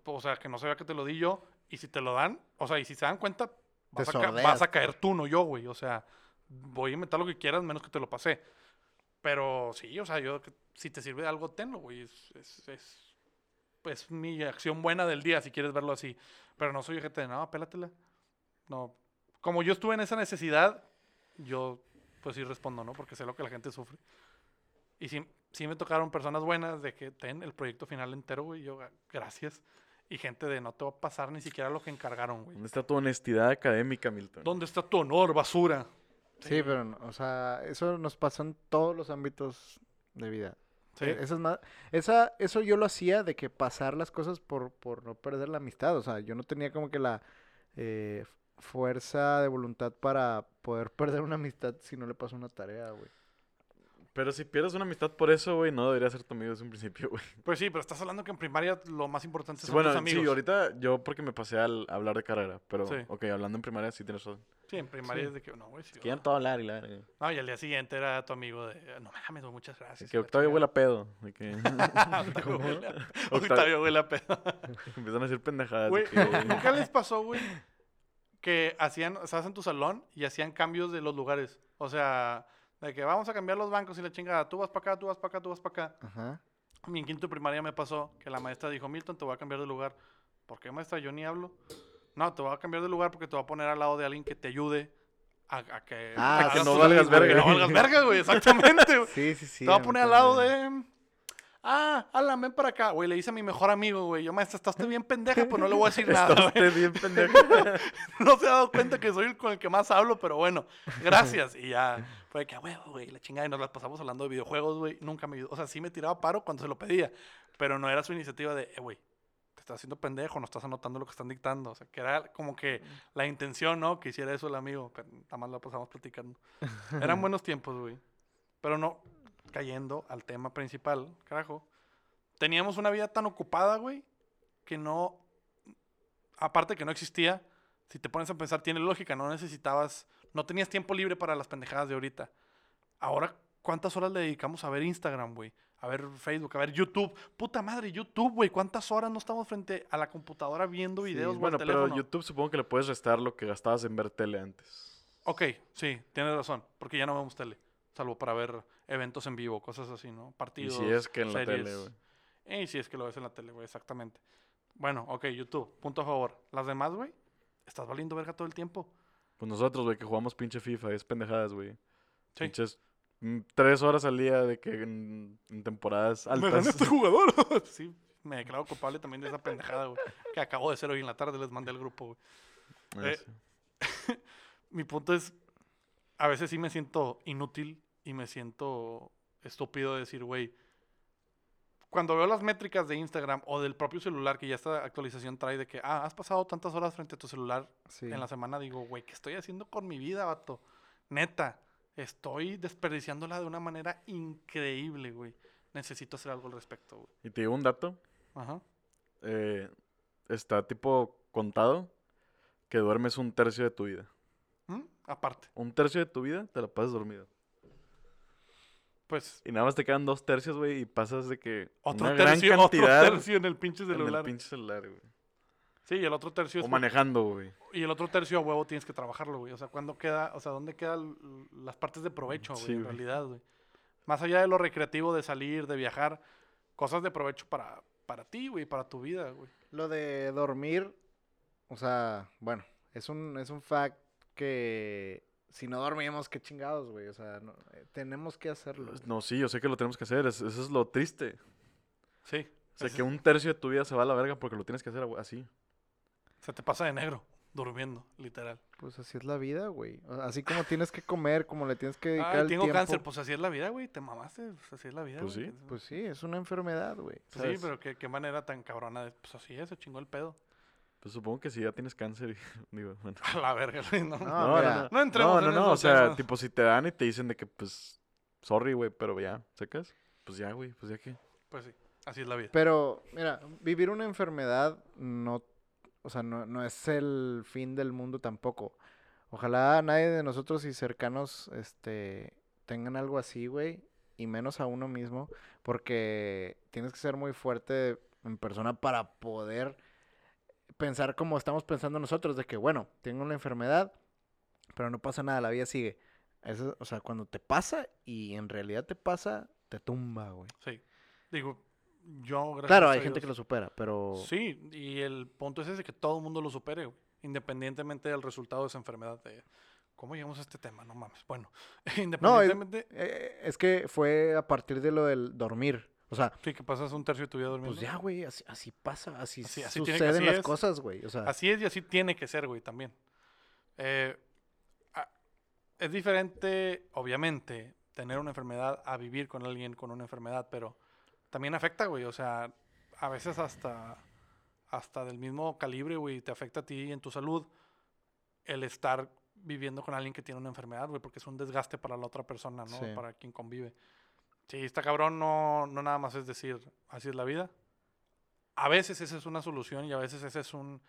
Speaker 2: O sea, que no se vea que te lo di yo. Y si te lo dan, o sea, y si se dan cuenta, vas, a, ca- vas a caer tú, no yo, güey. O sea, voy a inventar lo que quieras, menos que te lo pasé. Pero sí, o sea, yo, si te sirve de algo, tenlo, güey. Es, es, es, es mi acción buena del día, si quieres verlo así. Pero no soy gente de, no, pélatela. No. Como yo estuve en esa necesidad, yo, pues sí respondo, ¿no? Porque sé lo que la gente sufre. Y sí, sí me tocaron personas buenas de que ten el proyecto final entero, güey. Yo, "Ah, gracias. Y gente de no te va a pasar ni siquiera lo que encargaron, güey.
Speaker 3: ¿Dónde está tu honestidad académica, Milton?
Speaker 2: ¿Dónde está tu honor, basura?
Speaker 1: Sí, pero, no, o sea, eso nos pasa en todos los ámbitos de vida.
Speaker 2: Sí.
Speaker 1: E- Esa es más, esa, eso yo lo hacía de que pasar las cosas por, por no perder la amistad. O sea, yo no tenía como que la eh, fuerza de voluntad para poder perder una amistad si no le paso una tarea, güey.
Speaker 3: Pero si pierdes una amistad por eso, güey, no debería ser tu amigo desde un principio, güey.
Speaker 2: Pues sí, pero estás hablando que en primaria lo más importante
Speaker 3: Sí,
Speaker 2: son
Speaker 3: bueno,
Speaker 2: tus amigos.
Speaker 3: sí, ahorita yo porque me pasé al hablar de carrera, pero,
Speaker 2: Sí.
Speaker 3: ok, hablando en primaria sí tienes razón.
Speaker 2: Sí, en primaria
Speaker 1: Sí.
Speaker 2: es de que, no, güey, sí.
Speaker 3: Quieren todo hablar y la.
Speaker 2: No, y al día siguiente era tu amigo de, no mames, güey, muchas gracias.
Speaker 3: Que Octavio
Speaker 2: chingada".
Speaker 3: huele a pedo. de que
Speaker 2: Octavio huele a-
Speaker 3: Octavio-
Speaker 2: Octavio huele a pedo.
Speaker 3: empiezan a decir pendejadas. de
Speaker 2: Güey,
Speaker 3: que-
Speaker 2: ¿nunca les pasó, güey, que hacían, estabas en tu salón y hacían cambios de los lugares? O sea, de que vamos a cambiar los bancos y la chingada, tú vas para acá, tú vas para acá, tú vas para acá.
Speaker 1: Ajá.
Speaker 2: A mí en quinto primaria me pasó que la maestra dijo, Milton, te voy a cambiar de lugar. ¿Por qué, maestra? Yo ni hablo. No, te voy a cambiar de lugar porque te voy a poner al lado de alguien que te ayude a, a que...
Speaker 1: Ah,
Speaker 3: que no valgas
Speaker 2: que
Speaker 3: verga.
Speaker 2: no valgas verga, güey, exactamente. güey.
Speaker 1: Sí, sí, sí.
Speaker 2: te voy
Speaker 1: a
Speaker 2: poner al lado de... Ah, Alan, ven para acá. Güey, le dice a mi mejor amigo, güey. Yo, maestra, está usted bien pendeja, pues no le voy a decir nada,
Speaker 3: Está
Speaker 2: güey.
Speaker 3: bien pendejo.
Speaker 2: No se ha dado cuenta que soy el con el que más hablo, pero bueno, gracias. Y ya fue que, huevo, güey, la chingada. Y nos la pasamos hablando de videojuegos, güey. Nunca me ayudó. O sea, sí me tiraba paro cuando se lo pedía, pero no era su iniciativa de, eh, güey, te estás haciendo pendejo, no estás anotando lo que están dictando. O sea, que era como que la intención, ¿no? Que hiciera eso el amigo, pero nada más la pasamos platicando. Eran buenos tiempos, güey. Pero no, cayendo al tema principal, carajo. Teníamos una vida tan ocupada, güey, que no aparte que no existía, si te pones a pensar, tiene lógica, no necesitabas, no tenías tiempo libre para las pendejadas de ahorita. Ahora, ¿cuántas horas le dedicamos a ver Instagram, güey? A ver Facebook, a ver YouTube. Puta madre, YouTube, güey. ¿Cuántas horas no estamos frente a la computadora viendo
Speaker 1: Sí,
Speaker 2: videos o
Speaker 3: bueno, pero? YouTube supongo que le puedes restar lo que gastabas en ver tele antes.
Speaker 2: Ok, sí, tienes razón, porque ya no vemos tele, salvo para ver eventos en vivo, cosas así, ¿no?
Speaker 3: Y
Speaker 2: Partidos,
Speaker 3: si es que en la
Speaker 2: series.
Speaker 3: tele, güey.
Speaker 2: Eh, si es que lo ves en la tele, güey, exactamente. Bueno, ok, YouTube, punto a favor. Las demás, güey, estás valiendo verga todo el tiempo.
Speaker 3: Pues nosotros, güey, que jugamos pinche FIFA, es pendejadas, güey.
Speaker 2: Sí.
Speaker 3: Pinches mm, tres horas al día de que en, en temporadas
Speaker 2: Me gané
Speaker 3: altas.
Speaker 2: este jugador. sí, me declaro culpable también de esa pendejada, güey. Que acabo de hacer hoy en la tarde, les mandé al grupo, güey.
Speaker 3: Ah,
Speaker 2: Eh. Mi punto es, a veces sí me siento inútil y me siento estúpido de decir, güey, cuando veo las métricas de Instagram o del propio celular, que ya esta actualización trae de que, ah, has pasado tantas horas frente a tu celular
Speaker 1: Sí.
Speaker 2: en la semana, digo, güey, ¿qué estoy haciendo con mi vida, vato? Neta, estoy desperdiciándola de una manera increíble, güey. Necesito hacer algo al respecto, güey.
Speaker 3: Y te digo un dato.
Speaker 2: Ajá.
Speaker 3: eh, está tipo contado que duermes un tercio de tu vida.
Speaker 2: ¿Mm? Aparte,
Speaker 3: Un tercio de tu vida te la pasas dormido.
Speaker 2: Pues,
Speaker 3: Y nada más te quedan dos tercios, güey, y pasas de que
Speaker 2: otro
Speaker 3: una
Speaker 2: tercio,
Speaker 3: gran
Speaker 2: otro tercio en el pinche
Speaker 3: en el
Speaker 2: celular.
Speaker 3: pinche celular, güey.
Speaker 2: Sí, y el otro tercio
Speaker 3: O
Speaker 2: es
Speaker 3: manejando, güey.
Speaker 2: Y el otro tercio a huevo tienes que trabajarlo, güey. O sea, ¿cuándo queda, o sea, dónde quedan las partes de provecho, güey,
Speaker 3: Sí,
Speaker 2: en
Speaker 3: güey.
Speaker 2: realidad, güey? Más allá de lo recreativo, de salir, de viajar, cosas de provecho para, para ti, güey, para tu vida, güey.
Speaker 1: Lo de dormir, o sea, bueno, es un, es un fact que si no dormimos, qué chingados, güey. O sea, no- eh, tenemos que hacerlo.
Speaker 3: No, sí, yo sé que lo tenemos que hacer. es- eso es lo triste.
Speaker 2: Sí.
Speaker 3: O sea, que un tercio de tu vida se va a la verga porque lo tienes que hacer así.
Speaker 2: Se te pasa de negro, durmiendo, literal.
Speaker 1: Pues así es la vida, güey. Así como tienes que comer, como le tienes que dedicar
Speaker 2: Ay,
Speaker 1: el
Speaker 2: tengo
Speaker 1: tiempo.
Speaker 2: cáncer, pues así es la vida, güey. Te mamaste, pues así es la vida,
Speaker 3: Pues
Speaker 2: güey.
Speaker 3: sí.
Speaker 1: Pues sí, es una enfermedad, güey.
Speaker 2: Sí,
Speaker 1: ¿sabes?
Speaker 2: pero qué, qué manera tan cabrona de... Pues así es, se chingó el pedo.
Speaker 3: Pues supongo que si ya tienes cáncer, y, digo, bueno.
Speaker 2: A la verga, güey, no.
Speaker 1: No,
Speaker 3: No, no, no.
Speaker 2: No entremos
Speaker 3: No, no,
Speaker 2: en
Speaker 3: no. O sea,
Speaker 2: temas.
Speaker 3: tipo, si te dan y te dicen de que, pues, sorry, güey, pero ya, ¿sacas? Pues ya, güey, pues ya que.
Speaker 2: Pues sí, así es la vida.
Speaker 1: Pero, mira, vivir una enfermedad no, o sea, no, no es el fin del mundo tampoco. Ojalá nadie de nosotros y cercanos, este, tengan algo así, güey, y menos a uno mismo, porque tienes que ser muy fuerte en persona para poder pensar como estamos pensando nosotros, de que, bueno, tengo una enfermedad, pero no pasa nada, la vida sigue. Eso, o sea, cuando te pasa y en realidad te pasa, te tumba, güey.
Speaker 2: Sí. Digo, yo gracias
Speaker 1: Claro,
Speaker 2: a
Speaker 1: hay gente que lo supera, pero...
Speaker 2: Sí, y el punto es ese, que todo el mundo lo supere, güey, independientemente del resultado de esa enfermedad. De, ¿Cómo llegamos a este tema? No mames. Bueno,
Speaker 1: No, es,
Speaker 2: independientemente...
Speaker 1: eh, es que fue a partir de lo del dormir. O sea,
Speaker 2: sí, que pasas un tercio de tu vida durmiendo.
Speaker 1: pues ya, güey, así, así pasa, así,
Speaker 2: Así- así tiene
Speaker 1: suceden
Speaker 2: así
Speaker 1: las
Speaker 2: es.
Speaker 1: cosas, güey. O sea,
Speaker 2: Así es y así tiene que ser, güey, también. Eh, a- es diferente, obviamente, tener una enfermedad a vivir con alguien con una enfermedad, pero también afecta, güey. O sea, a veces hasta, hasta del mismo calibre, güey, te afecta a ti en tu salud el estar viviendo con alguien que tiene una enfermedad, güey, porque es un desgaste para la otra persona, ¿no?
Speaker 1: Sí.
Speaker 2: Para quien convive. Sí, está cabrón, no, no nada más es decir, así es la vida. A veces esa es una solución y a veces ese es un,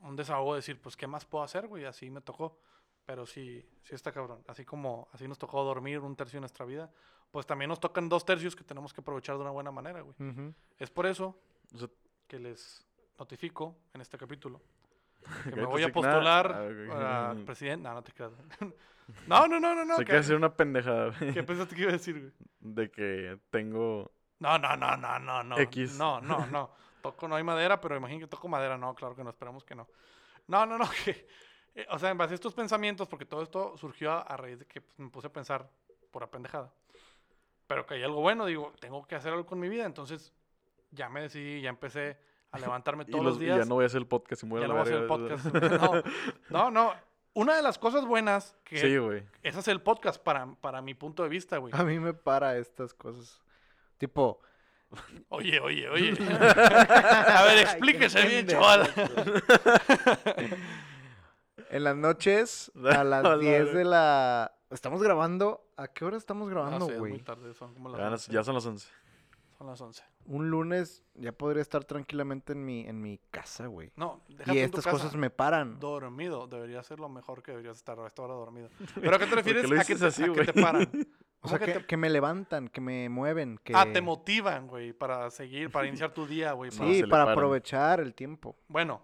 Speaker 2: un desahogo de decir, pues, ¿qué más puedo hacer, güey? Así me tocó. Pero sí, sí está cabrón. Así como así nos tocó dormir un tercio de nuestra vida, pues también nos tocan dos tercios que tenemos que aprovechar de una buena manera, güey. Es por eso que les notifico en este capítulo que me voy a postular
Speaker 3: Ah,
Speaker 2: para presidente. No, no te creas. No, no, no, no, no.
Speaker 3: se
Speaker 2: ¿Qué,
Speaker 3: quiere hacer una pendejada,
Speaker 2: ¿Qué pensaste que iba a decir, güey?
Speaker 3: de que tengo...
Speaker 2: No, no, no, no, no, no.
Speaker 3: X.
Speaker 2: No, no, no. Toco, no hay madera, pero imagino que toco madera. No, claro que no, esperamos que no. No, no, no, que... eh, o sea, en base a estos pensamientos, porque todo esto surgió a, a raíz de que pues, me puse a pensar por la pendejada. Pero que hay algo bueno, digo, tengo que hacer algo con mi vida, entonces ya me decidí, ya empecé a levantarme
Speaker 3: Y,
Speaker 2: todos
Speaker 3: los-
Speaker 2: los
Speaker 3: y
Speaker 2: días.
Speaker 3: ya no voy a hacer el podcast y voy a
Speaker 2: ya
Speaker 3: la
Speaker 2: no voy a hacer el podcast. No, no, no. Una de las cosas buenas que
Speaker 3: Sí, güey.
Speaker 2: es hacer el podcast para, para mi punto de vista, güey.
Speaker 1: A mí me para estas cosas. Tipo,
Speaker 2: Oye, oye, oye. a ver, explíquese bien, chaval.
Speaker 1: en las noches, a las
Speaker 3: Hola,
Speaker 1: 10
Speaker 3: güey.
Speaker 1: de la... Estamos grabando... ¿A qué hora estamos grabando,
Speaker 2: sé, es
Speaker 1: güey?
Speaker 2: muy tarde, son como las
Speaker 3: Ya,
Speaker 2: 11.
Speaker 3: ya son las 11.
Speaker 2: Son las 11.
Speaker 1: Un lunes ya podría estar tranquilamente en mi, en mi casa, güey.
Speaker 2: No, déjate
Speaker 1: Y
Speaker 2: en tu
Speaker 1: estas
Speaker 2: casa.
Speaker 1: cosas me paran.
Speaker 2: Dormido, debería ser lo mejor que deberías estar a esta hora dormido. ¿Pero a qué te refieres?
Speaker 3: lo
Speaker 2: a, que
Speaker 3: dices
Speaker 2: te,
Speaker 3: así,
Speaker 2: a que
Speaker 3: güey?
Speaker 2: te paran.
Speaker 1: O
Speaker 2: ¿Cómo
Speaker 1: sea, que,
Speaker 2: te-
Speaker 1: que me levantan, que me mueven, que...
Speaker 2: Ah, te motivan, güey, para seguir, para iniciar tu día, güey. para-
Speaker 3: se
Speaker 1: Sí,
Speaker 3: le
Speaker 1: para
Speaker 3: paran.
Speaker 1: aprovechar el tiempo.
Speaker 2: Bueno,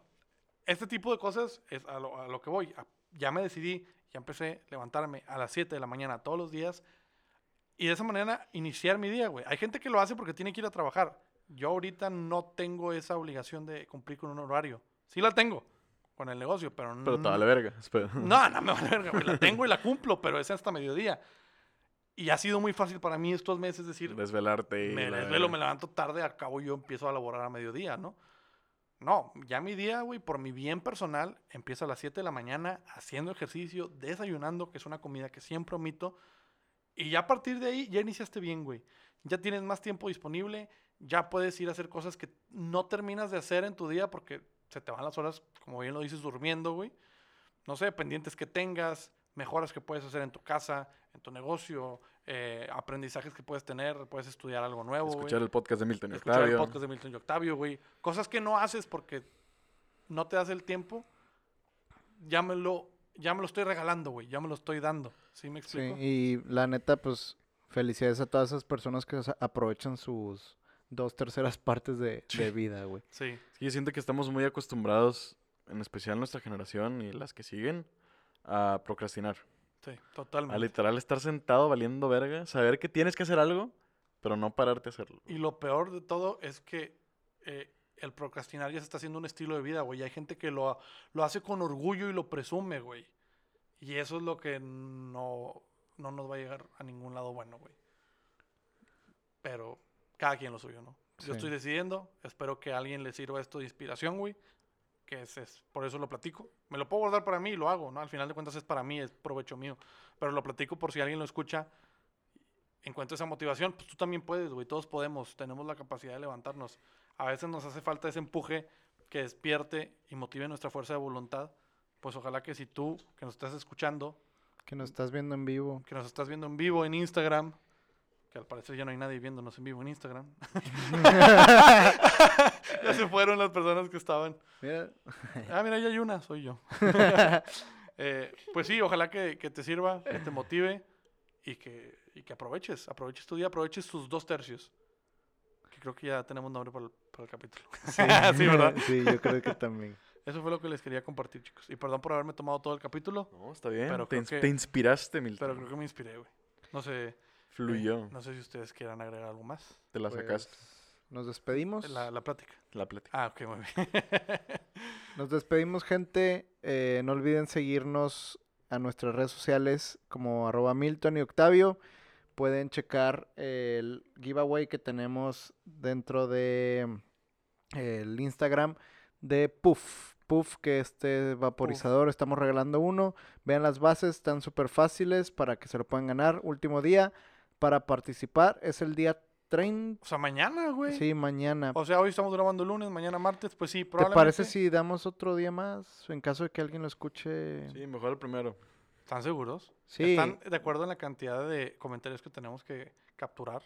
Speaker 2: este tipo de cosas es a lo, a lo que voy. A- Ya me decidí, ya empecé a levantarme a las 7 de la mañana todos los días y de esa manera iniciar mi día, güey. Hay gente que lo hace porque tiene que ir a trabajar. Yo ahorita no tengo esa obligación de cumplir con un horario. Sí la tengo con el negocio, pero,
Speaker 3: Pero te
Speaker 2: no-
Speaker 3: vale verga. espera.
Speaker 2: No, no me vale verga, güey. La tengo y la cumplo, pero es hasta mediodía. Y ha sido muy fácil para mí estos meses decir,
Speaker 3: Desvelarte y
Speaker 2: me
Speaker 3: la
Speaker 2: desvelo, me levanto tarde, al cabo yo empiezo a laborar a mediodía, ¿no? No, ya mi día, güey, por mi bien personal, empieza a las 7 de la mañana haciendo ejercicio, desayunando, que es una comida que siempre omito. Y ya a partir de ahí, ya iniciaste bien, güey. Ya tienes más tiempo disponible, ya puedes ir a hacer cosas que no terminas de hacer en tu día porque se te van las horas, como bien lo dices, durmiendo, güey. No sé, pendientes que tengas, mejoras que puedes hacer en tu casa, en tu negocio, eh, aprendizajes que puedes tener, puedes estudiar algo nuevo.
Speaker 3: Escuchar el podcast de Milton y
Speaker 2: Escuchar el podcast de Milton y Octavio, güey. Cosas que no haces porque no te das el tiempo. Ya me lo, ya me lo estoy regalando, güey. Ya me lo estoy dando. ¿Sí me
Speaker 1: Sí,
Speaker 2: explico?
Speaker 1: y la neta, pues, felicidades a todas esas personas que aprovechan sus dos terceras partes de, de vida, güey.
Speaker 2: Sí.
Speaker 3: Sí, yo siento que estamos muy acostumbrados, en especial nuestra generación y las que siguen, a procrastinar.
Speaker 2: Sí,
Speaker 3: A
Speaker 2: totalmente.
Speaker 3: literal estar sentado valiendo verga, saber que tienes que hacer algo, pero no pararte a hacerlo.
Speaker 2: Y lo peor de todo es que eh, el procrastinar ya se está haciendo un estilo de vida, güey. Hay gente que lo, lo hace con orgullo y lo presume, güey. Y eso es lo que no, no nos va a llegar a ningún lado bueno, güey. Pero cada quien lo suyo, ¿no?
Speaker 1: Sí.
Speaker 2: Yo estoy decidiendo, espero que a alguien le sirva esto de inspiración, güey. Que es, es- por eso lo platico. Me lo puedo guardar para mí y lo hago, ¿no? Al final de cuentas es para mí, es provecho mío. Pero lo platico por si alguien lo escucha, encuentra esa motivación, pues tú también puedes, güey. Todos podemos, tenemos la capacidad de levantarnos. A veces nos hace falta ese empuje que despierte y motive nuestra fuerza de voluntad. Pues ojalá que si tú, que nos estás escuchando,
Speaker 1: Que nos estás viendo en vivo.
Speaker 2: que nos estás viendo en vivo en Instagram, que al parecer ya no hay nadie viéndonos en vivo en Instagram. ya se fueron las personas que estaban.
Speaker 1: Mira,
Speaker 2: Ah, mira, ya hay una, soy yo. Eh, pues sí, ojalá que, que te sirva, que te motive y que, y que aproveches, aproveches tu día, aproveches tus dos tercios. Que creo que ya tenemos nombre para el, para el capítulo. Sí, ¿verdad?
Speaker 1: sí, yo creo que también.
Speaker 2: Eso fue lo que les quería compartir, chicos. Y perdón por haberme tomado todo el capítulo,
Speaker 3: No, está bien.
Speaker 2: Pero
Speaker 3: te,
Speaker 2: creo
Speaker 3: ins-
Speaker 2: que-
Speaker 3: te inspiraste, Milton.
Speaker 2: pero creo que me inspiré, güey. No sé. eh,
Speaker 3: Fluyó.
Speaker 2: no sé si ustedes quieran agregar algo más.
Speaker 3: Te la
Speaker 1: Pues,
Speaker 3: sacaste.
Speaker 1: Nos despedimos.
Speaker 2: La, la plática.
Speaker 3: La plática.
Speaker 2: Ah, ok, muy bien.
Speaker 1: Nos despedimos, gente. Eh, no olviden seguirnos a nuestras redes sociales como arroba Milton y Octavio. Pueden checar el giveaway que tenemos dentro de el Instagram de Puff. Puff, que este vaporizador, estamos regalando uno. Vean las bases, están súper fáciles para que se lo puedan ganar. Último día para participar es el día 30.
Speaker 2: o sea, mañana, güey.
Speaker 1: Sí, mañana.
Speaker 2: O sea, hoy estamos grabando lunes, mañana martes, pues sí,
Speaker 1: ¿Te
Speaker 2: probablemente.
Speaker 1: parece si damos otro día más? En caso de que alguien lo escuche.
Speaker 3: Sí, mejor el primero.
Speaker 2: ¿Están seguros?
Speaker 1: Sí.
Speaker 2: ¿Están de acuerdo en la cantidad de comentarios que tenemos que, capturar.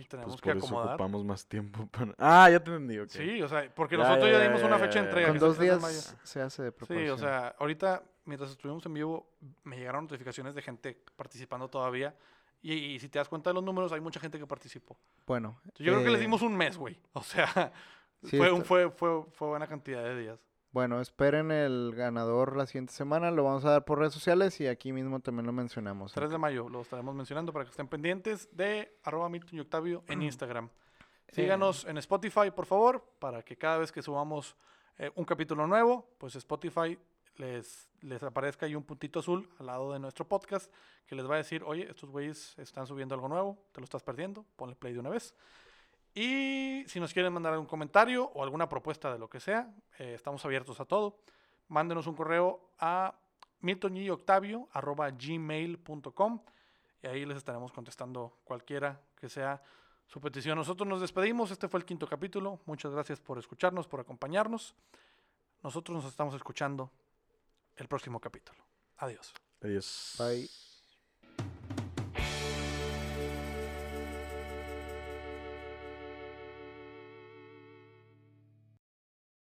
Speaker 2: Y tenemos
Speaker 3: Pues
Speaker 2: que
Speaker 3: por eso
Speaker 2: acomodar.
Speaker 3: ocupamos más tiempo para... Ah, ya te entendí, ok.
Speaker 2: Sí, o sea, porque
Speaker 3: Ya,
Speaker 2: nosotros ya,
Speaker 3: ya,
Speaker 2: dimos
Speaker 3: ya,
Speaker 2: una
Speaker 3: ya,
Speaker 2: fecha de
Speaker 3: ya.
Speaker 2: entrega.
Speaker 1: Con dos
Speaker 2: 3 de mayo.
Speaker 1: días se hace de proporción.
Speaker 2: Sí, o sea, ahorita, mientras estuvimos en vivo, me llegaron notificaciones de gente participando todavía. Y, y si te das cuenta de los números, hay mucha gente que participó.
Speaker 1: Bueno.
Speaker 2: Yo creo que les
Speaker 1: eh,
Speaker 2: dimos un mes, güey. O sea,
Speaker 1: Sí,
Speaker 2: fue, un-
Speaker 1: está-
Speaker 2: fue, fue, fue buena cantidad de días.
Speaker 1: Bueno, esperen el ganador la siguiente semana. Lo vamos a dar por redes sociales y aquí mismo también lo mencionamos.
Speaker 2: 3 de mayo lo estaremos mencionando para que estén pendientes de arroba Milton y Octavio en Instagram. Síganos en Spotify, por favor, para que cada vez que subamos eh, un capítulo nuevo, pues Spotify les, les aparezca ahí un puntito azul al lado de nuestro podcast que les va a decir, oye, estos güeyes están subiendo algo nuevo, te lo estás perdiendo, ponle play de una vez. Y si nos quieren mandar algún comentario o alguna propuesta de lo que sea, eh, estamos abiertos a todo. Mándenos un correo a miltonyoctavio.gmail.com y ahí les estaremos contestando cualquiera que sea su petición. Nosotros nos despedimos. Este fue el quinto capítulo. Muchas gracias por escucharnos, por acompañarnos. Nosotros nos estamos escuchando el próximo capítulo. Adiós.
Speaker 3: Adiós.
Speaker 1: Bye.